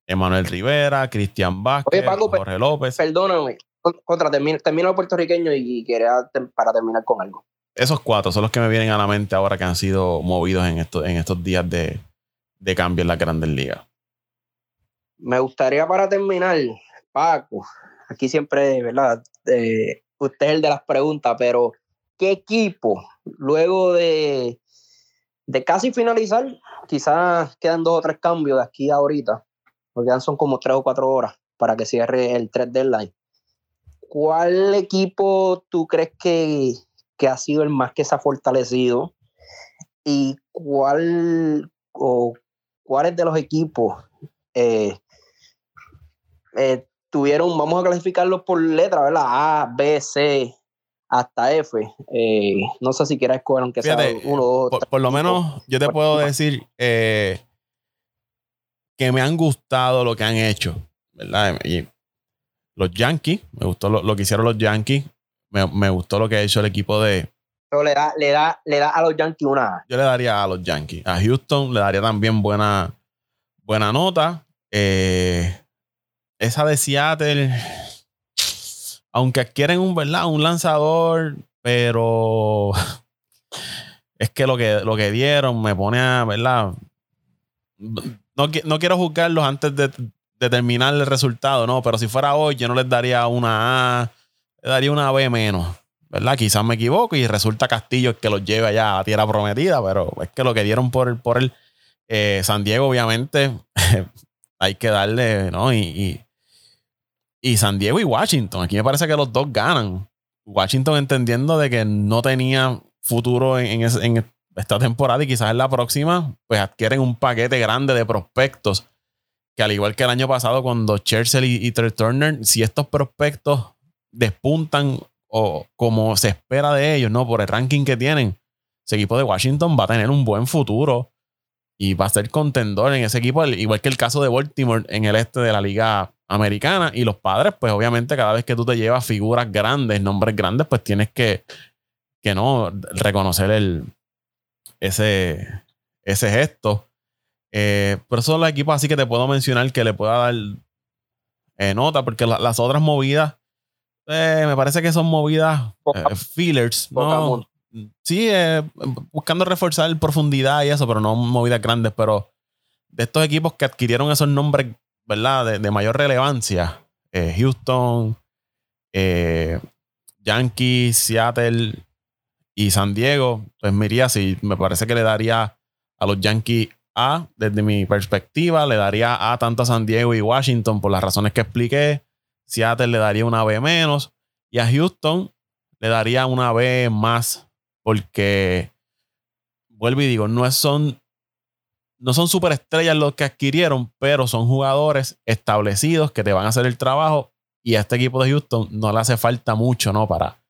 Emanuel Rivera, Cristian Vázquez, Jorge López. Perdóname, contra, termina, el puertorriqueño y quería para terminar con algo. Esos cuatro son los que me vienen a la mente ahora que han sido movidos en, estos en estos días de, de cambio en las grandes ligas. Me gustaría para terminar Paco, aquí siempre, ¿verdad? Eh, usted es el de las preguntas, pero ¿qué equipo, luego de, de casi finalizar, quizás quedan dos o tres cambios de aquí a ahorita, porque son como tres o cuatro horas para que cierre el 3 deadline. ¿Cuál equipo tú crees que, que ha sido el más que se ha fortalecido? ¿Y cuál o cuáles de los equipos eh, eh, tuvieron, vamos a clasificarlos por letra, ¿verdad? A, B, C, hasta F. Eh, no sé si quieras escoger, aunque sea uno, dos, por, por lo menos yo te puedo decir eh, que me han gustado lo que han hecho, ¿verdad? los Yankees, me gustó lo, que hicieron los Yankees, me, gustó lo que ha hecho el equipo de, Pero le da, le da, le da a los Yankees una A. Yo le daría a los Yankees. A Houston le daría también buena, buena nota. Eh, esa de Seattle, aunque adquieren un, ¿verdad? un lanzador, pero es que lo que, lo que dieron me pone a, ¿verdad? No, no quiero juzgarlos antes de, de, terminar el resultado, ¿no? Pero si fuera hoy, yo no les daría una A, le daría una B menos. ¿Verdad? Quizás me equivoco y resulta Castillo el que los lleve allá a tierra prometida, pero es que lo que dieron por, por el eh, San Diego, obviamente, hay que darle, ¿no? Y, y, San Diego y Washington. Aquí me parece que los dos ganan. Washington entendiendo de que no tenía futuro en, esta temporada y quizás en la próxima, pues adquieren un paquete grande de prospectos. Que al igual que el año pasado, cuando Churchill y, y Turner, si estos prospectos despuntan o como se espera de ellos, ¿no? Por el ranking que tienen, ese equipo de Washington va a tener un buen futuro y va a ser contendor en ese equipo, igual que el caso de Baltimore en el este de la liga americana. Y los padres, pues obviamente cada vez que tú te llevas figuras grandes, nombres grandes, pues tienes que, que no reconocer el, ese, ese gesto. Eh, pero son los equipos así que te puedo mencionar que le pueda dar eh, nota, porque las otras movidas, eh, me parece que son movidas fillers. No, sí, buscando reforzar profundidad y eso, pero no movidas grandes. Pero de estos equipos que adquirieron esos nombres, ¿verdad? De, mayor relevancia, Houston, Yankees, Seattle, y San Diego, pues miría si me parece que le daría a los Yankees A, desde mi perspectiva, le daría A tanto a San Diego y Washington por las razones que expliqué. Seattle le daría una B menos. Y a Houston le daría una B más. Porque, vuelvo y digo, no son, no son superestrellas los que adquirieron, pero son jugadores establecidos que te van a hacer el trabajo. Y a este equipo de Houston no le hace falta mucho, ¿no? Para,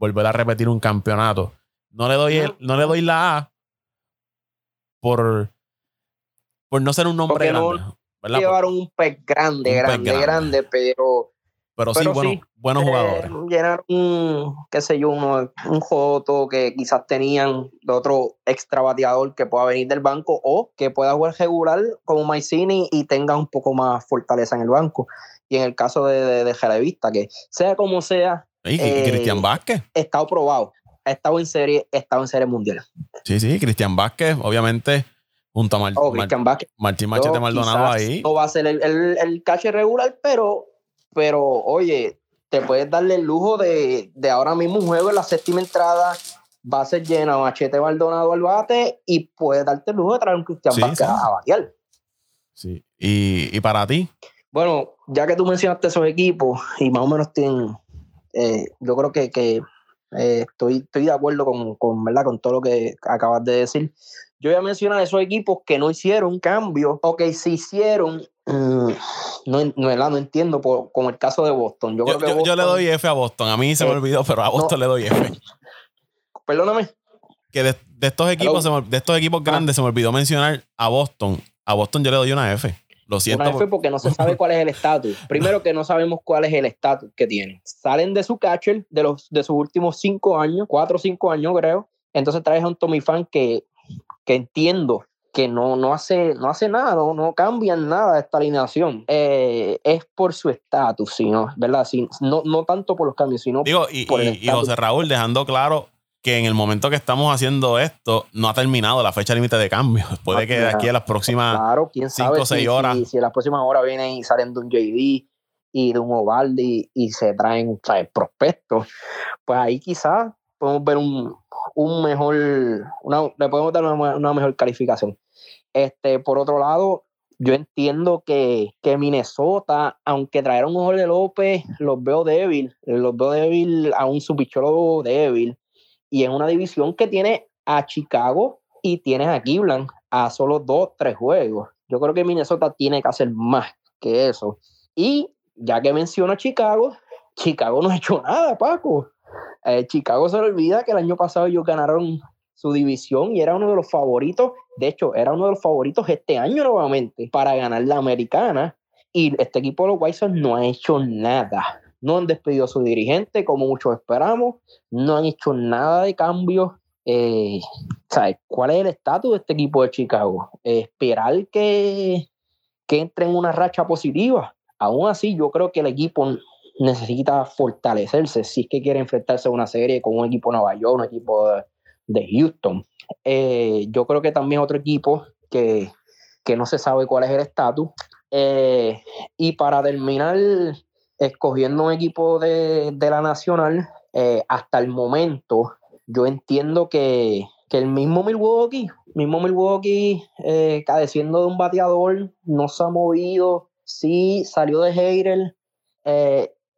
volver a repetir un campeonato. No le doy, no le doy la A por, por no ser un nombre grande. llevaron un pez grande, grande, grande, pero. Pero, sí, buenos eh, jugadores. Llenaron, qué sé yo, uno, un Joto que quizás tenían de otro extra bateador que pueda venir del banco o que pueda jugar regular como Maicini y tenga un poco más fortaleza en el banco. Y en el caso de, de, de que sea como sea, ¿Y Cristian eh, Vázquez? Ha estado probado. Ha estado en serie, ha estado en serie mundial. Sí, sí, Cristian Vázquez, obviamente, junto a oh, Martín Machete Maldonado ahí. No va a ser el, el, el cache regular, pero, pero oye, te puedes darle el lujo de, de ahora mismo un juego en la séptima entrada va a ser llena Machete Maldonado al bate y puedes darte el lujo de traer un Cristian Vázquez a batear. Sí. ¿Y, ¿Y, para ti? Bueno, ya que tú mencionaste esos equipos y más o menos tienen eh, yo creo que, eh, estoy, estoy de acuerdo con, con, ¿verdad? con todo lo que acabas de decir. Yo voy a mencionar esos equipos que no hicieron cambio o que sí hicieron. Mm, no, no, no, entiendo, por, como el caso de Boston. Yo, yo, le doy F a Boston. A mí se me eh, olvidó, pero a Boston le doy F. Perdóname. Que de, estos equipos, de estos equipos grandes se me olvidó mencionar a Boston. A Boston yo le doy una F. Lo siento. Una F porque no se sabe cuál es el estatus. Primero que no sabemos cuál es el estatus que tienen. Salen de su catcher de, los, de sus últimos cinco años, cuatro o cinco años creo. Entonces traes a un Tommy Fan que, que entiendo que no, no, hace, no hace nada, no, no cambian nada esta alineación. Eh, es por su estatus, sino, ¿verdad? no, no tanto por los cambios, sino Digo, y, por el y José Raúl dejando claro que en el momento que estamos haciendo esto no ha terminado la fecha límite de cambio. Puede que de aquí a las próximas 5 o 6 horas. Si, en las próximas horas vienen y salen de un JD y de un Ovaldi y se traen, prospectos, pues ahí quizás podemos ver un, un mejor, una, le podemos dar una, mejor calificación. Este, por otro lado, yo entiendo que, que, Minnesota, aunque trajeron un de López, los veo débil, los veo débil a un subicholo débil y en una división que tiene a Chicago y tienes a Cleveland a solo dos, tres juegos. Yo creo que Minnesota tiene que hacer más que eso. Y ya que menciono Chicago, Chicago no ha hecho nada, Paco. Eh, Chicago se le olvida que el año pasado ellos ganaron su división y era uno de los favoritos. De hecho, era uno de los favoritos este año nuevamente para ganar la americana. Y este equipo de los White Sox no ha hecho nada. no han despedido a su dirigente como muchos esperamos, no han hecho nada de cambio. Eh, ¿Cuál es el estatus de este equipo de Chicago? esperar que, que entre en una racha positiva. Aún así, yo creo que el equipo necesita fortalecerse si es que quiere enfrentarse a una serie con un equipo de Nueva York, un equipo de, Houston. Eh, yo creo que también otro equipo que, que no se sabe cuál es el estatus. Eh, y para terminar, escogiendo un equipo de, la Nacional, eh, hasta el momento, yo entiendo que, el mismo Milwaukee, mismo Milwaukee, cadeciendo de un bateador, no se ha movido, sí salió de Heider,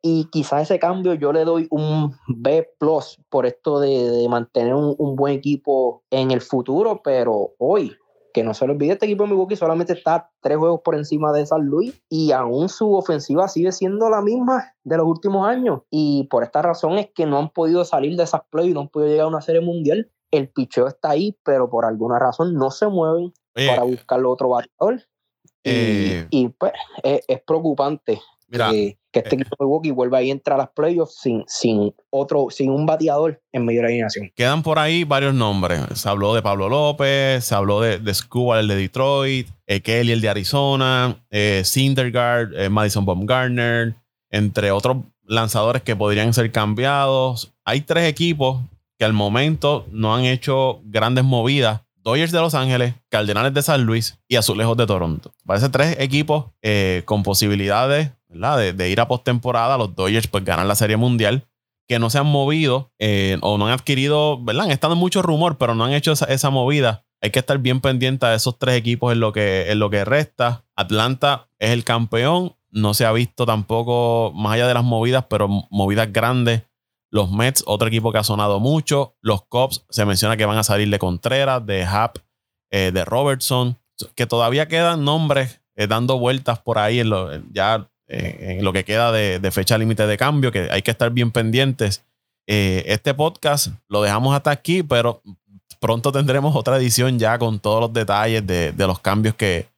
y quizás ese cambio yo le doy un B plus por esto de, mantener un, un, buen equipo en el futuro, pero hoy que no se lo olvide, este equipo de Milwaukee solamente está tres juegos por encima de San Luis y aún su ofensiva sigue siendo la misma de los últimos años. Y por esta razón es que no han podido salir de esas play y no han podido llegar a una serie mundial. El picheo está ahí, pero por alguna razón no se mueven para buscar otro bateador. y, eh, pues es, preocupante. Mira, que este eh, equipo de Milwaukee vuelva ahí a entrar a las playoffs sin, sin otro, sin un bateador en medio de la alineación. Quedan por ahí varios nombres. Se habló de Pablo López, se habló de, de Scuba, el de Detroit, eh, Kelly, el de Arizona, eh, Sindergaard, eh, Madison Baumgartner, entre otros lanzadores que podrían ser cambiados. Hay tres equipos que al momento no han hecho grandes movidas. Dodgers de Los Ángeles, Cardenales de San Luis y Azulejos de Toronto. Parece tres equipos con posibilidades de, ir a postemporada, los Dodgers pues ganan la Serie Mundial, que no se han movido eh, o no han adquirido, ¿verdad? Han estado en mucho rumor, pero no han hecho esa, movida. Hay que estar bien pendiente de esos tres equipos en lo, que, en lo que resta. Atlanta es el campeón. No se ha visto tampoco, más allá de las movidas, pero movidas grandes. Los Mets, otro equipo que ha sonado mucho. Los Cubs, se menciona que van a salir de Contreras, de Happ, eh, de Robertson. Que todavía quedan nombres eh, dando vueltas por ahí. En lo, ya en lo que queda de, fecha límite de cambio, que hay que estar bien pendientes. Eh, este podcast lo dejamos hasta aquí, pero pronto tendremos otra edición ya con todos los detalles de, los cambios que,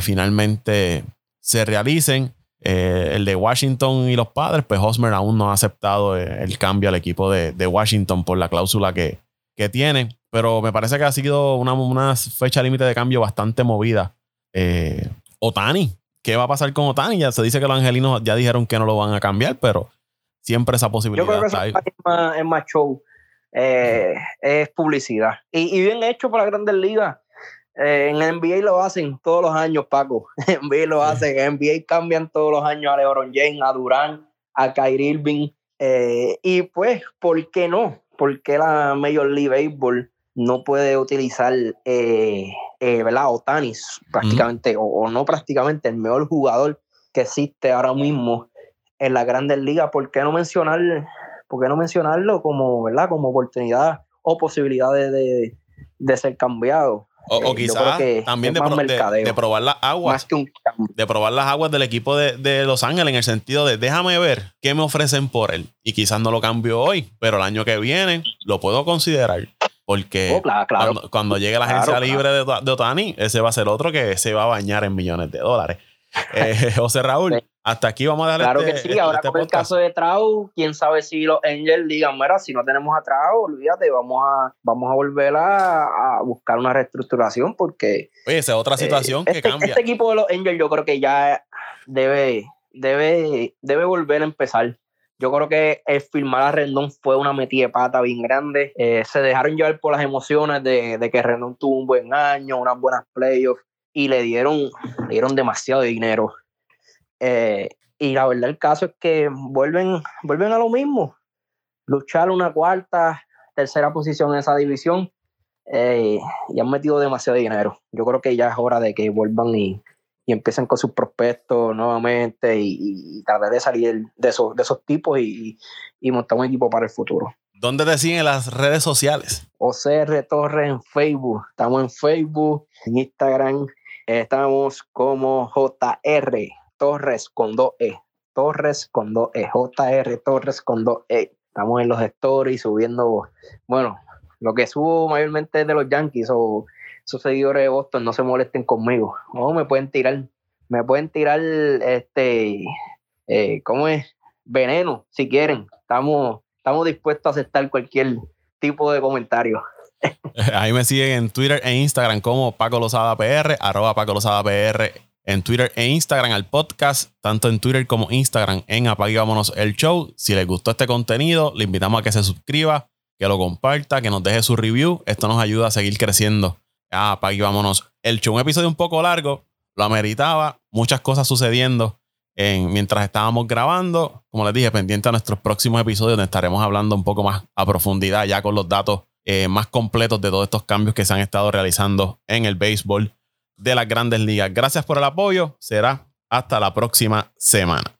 finalmente se realicen. Eh, el de Washington y los padres, pues Hosmer aún no ha aceptado el cambio al equipo de, Washington por la cláusula que, que tiene. Pero me parece que ha sido una, fecha límite de cambio bastante movida. Eh, Otani qué va a pasar con Otani. Ya se dice que los angelinos ya dijeron que no lo van a cambiar, pero siempre esa posibilidad Yo creo que está ahí. Es más, show, eh, es publicidad. Y, bien hecho para grandes ligas. Eh, en NBA lo hacen todos los años, Paco. En NBA lo hacen. En NBA cambian todos los años a LeBron James, a Durán, a Kyrie Irving. Eh, y pues, ¿por qué no? ¿Por qué la Major League Baseball no puede utilizar, eh, eh, ¿verdad? Otanis, prácticamente, o, no prácticamente, el mejor jugador que existe ahora mismo en la Grandes Ligas. ¿Por qué no mencionar, por no mencionarlo como, ¿verdad? Como oportunidad o posibilidad de, ser cambiado? O, eh, quizás también de, probar las aguas. de probar las aguas del equipo de, de, Los Ángeles en el sentido de déjame ver qué me ofrecen por él. Y quizás no lo cambio hoy, pero el año que viene lo puedo considerar. Porque oh, cuando, llegue la agencia libre de, Otani, ese va a ser otro que se va a bañar en millones de dólares. Eh, José Raúl, hasta aquí vamos a darle Claro que este, sí, este, ahora este con el caso de Trau, quién sabe si los Angels digan, mira, si no tenemos a Trau, olvídate, vamos a, vamos a volver a, buscar una reestructuración porque... Oye, esa es otra eh, situación que este, cambia. Este equipo de los Angels yo creo que ya debe, debe, debe volver a empezar. Yo creo que el firmar a Rendón fue una metida de pata bien grande. Eh, se dejaron llevar por las emociones de, que Rendón tuvo un buen año, unas buenas playoffs y le dieron, dieron demasiado dinero. Eh, y la verdad el caso es que vuelven, vuelven a lo mismo. Luchar una cuarta, tercera posición en esa división eh, y han metido demasiado dinero. Yo creo que ya es hora de que vuelvan y, y empiezan con sus prospectos nuevamente y, tratar de salir de esos, de esos tipos y, montar un equipo para el futuro. ¿Dónde te siguen las redes sociales? OCR Torres en Facebook. Estamos en Facebook, en Instagram. Estamos como JR Torres con 2E. Torres con 2E. JR Torres con 2E. Estamos en los stories subiendo, bueno, lo que subo mayormente es de los Yankees o esos seguidores de Boston no se molesten conmigo. O me pueden tirar, me pueden tirar, este, eh, ¿cómo es? veneno, si quieren. Estamos, estamos dispuestos a aceptar cualquier tipo de comentario. Ahí me siguen en Twitter e Instagram como Paco Lozada PR, arroba Paco Lozada PR en Twitter e Instagram al podcast, tanto en Twitter como Instagram en Apague Vámonos el Show. Si les gustó este contenido, le invitamos a que se suscriba, que lo comparta, que nos deje su review. Esto nos ayuda a seguir creciendo. Apague Vámonos el Show. Un episodio un poco largo, lo ameritaba, muchas cosas sucediendo en, mientras estábamos grabando. Como les dije, pendiente a nuestros próximos episodios, donde estaremos hablando un poco más a profundidad, ya con los datos eh, más completos de todos estos cambios que se han estado realizando en el béisbol de las grandes ligas. Gracias por el apoyo. Será hasta la próxima semana.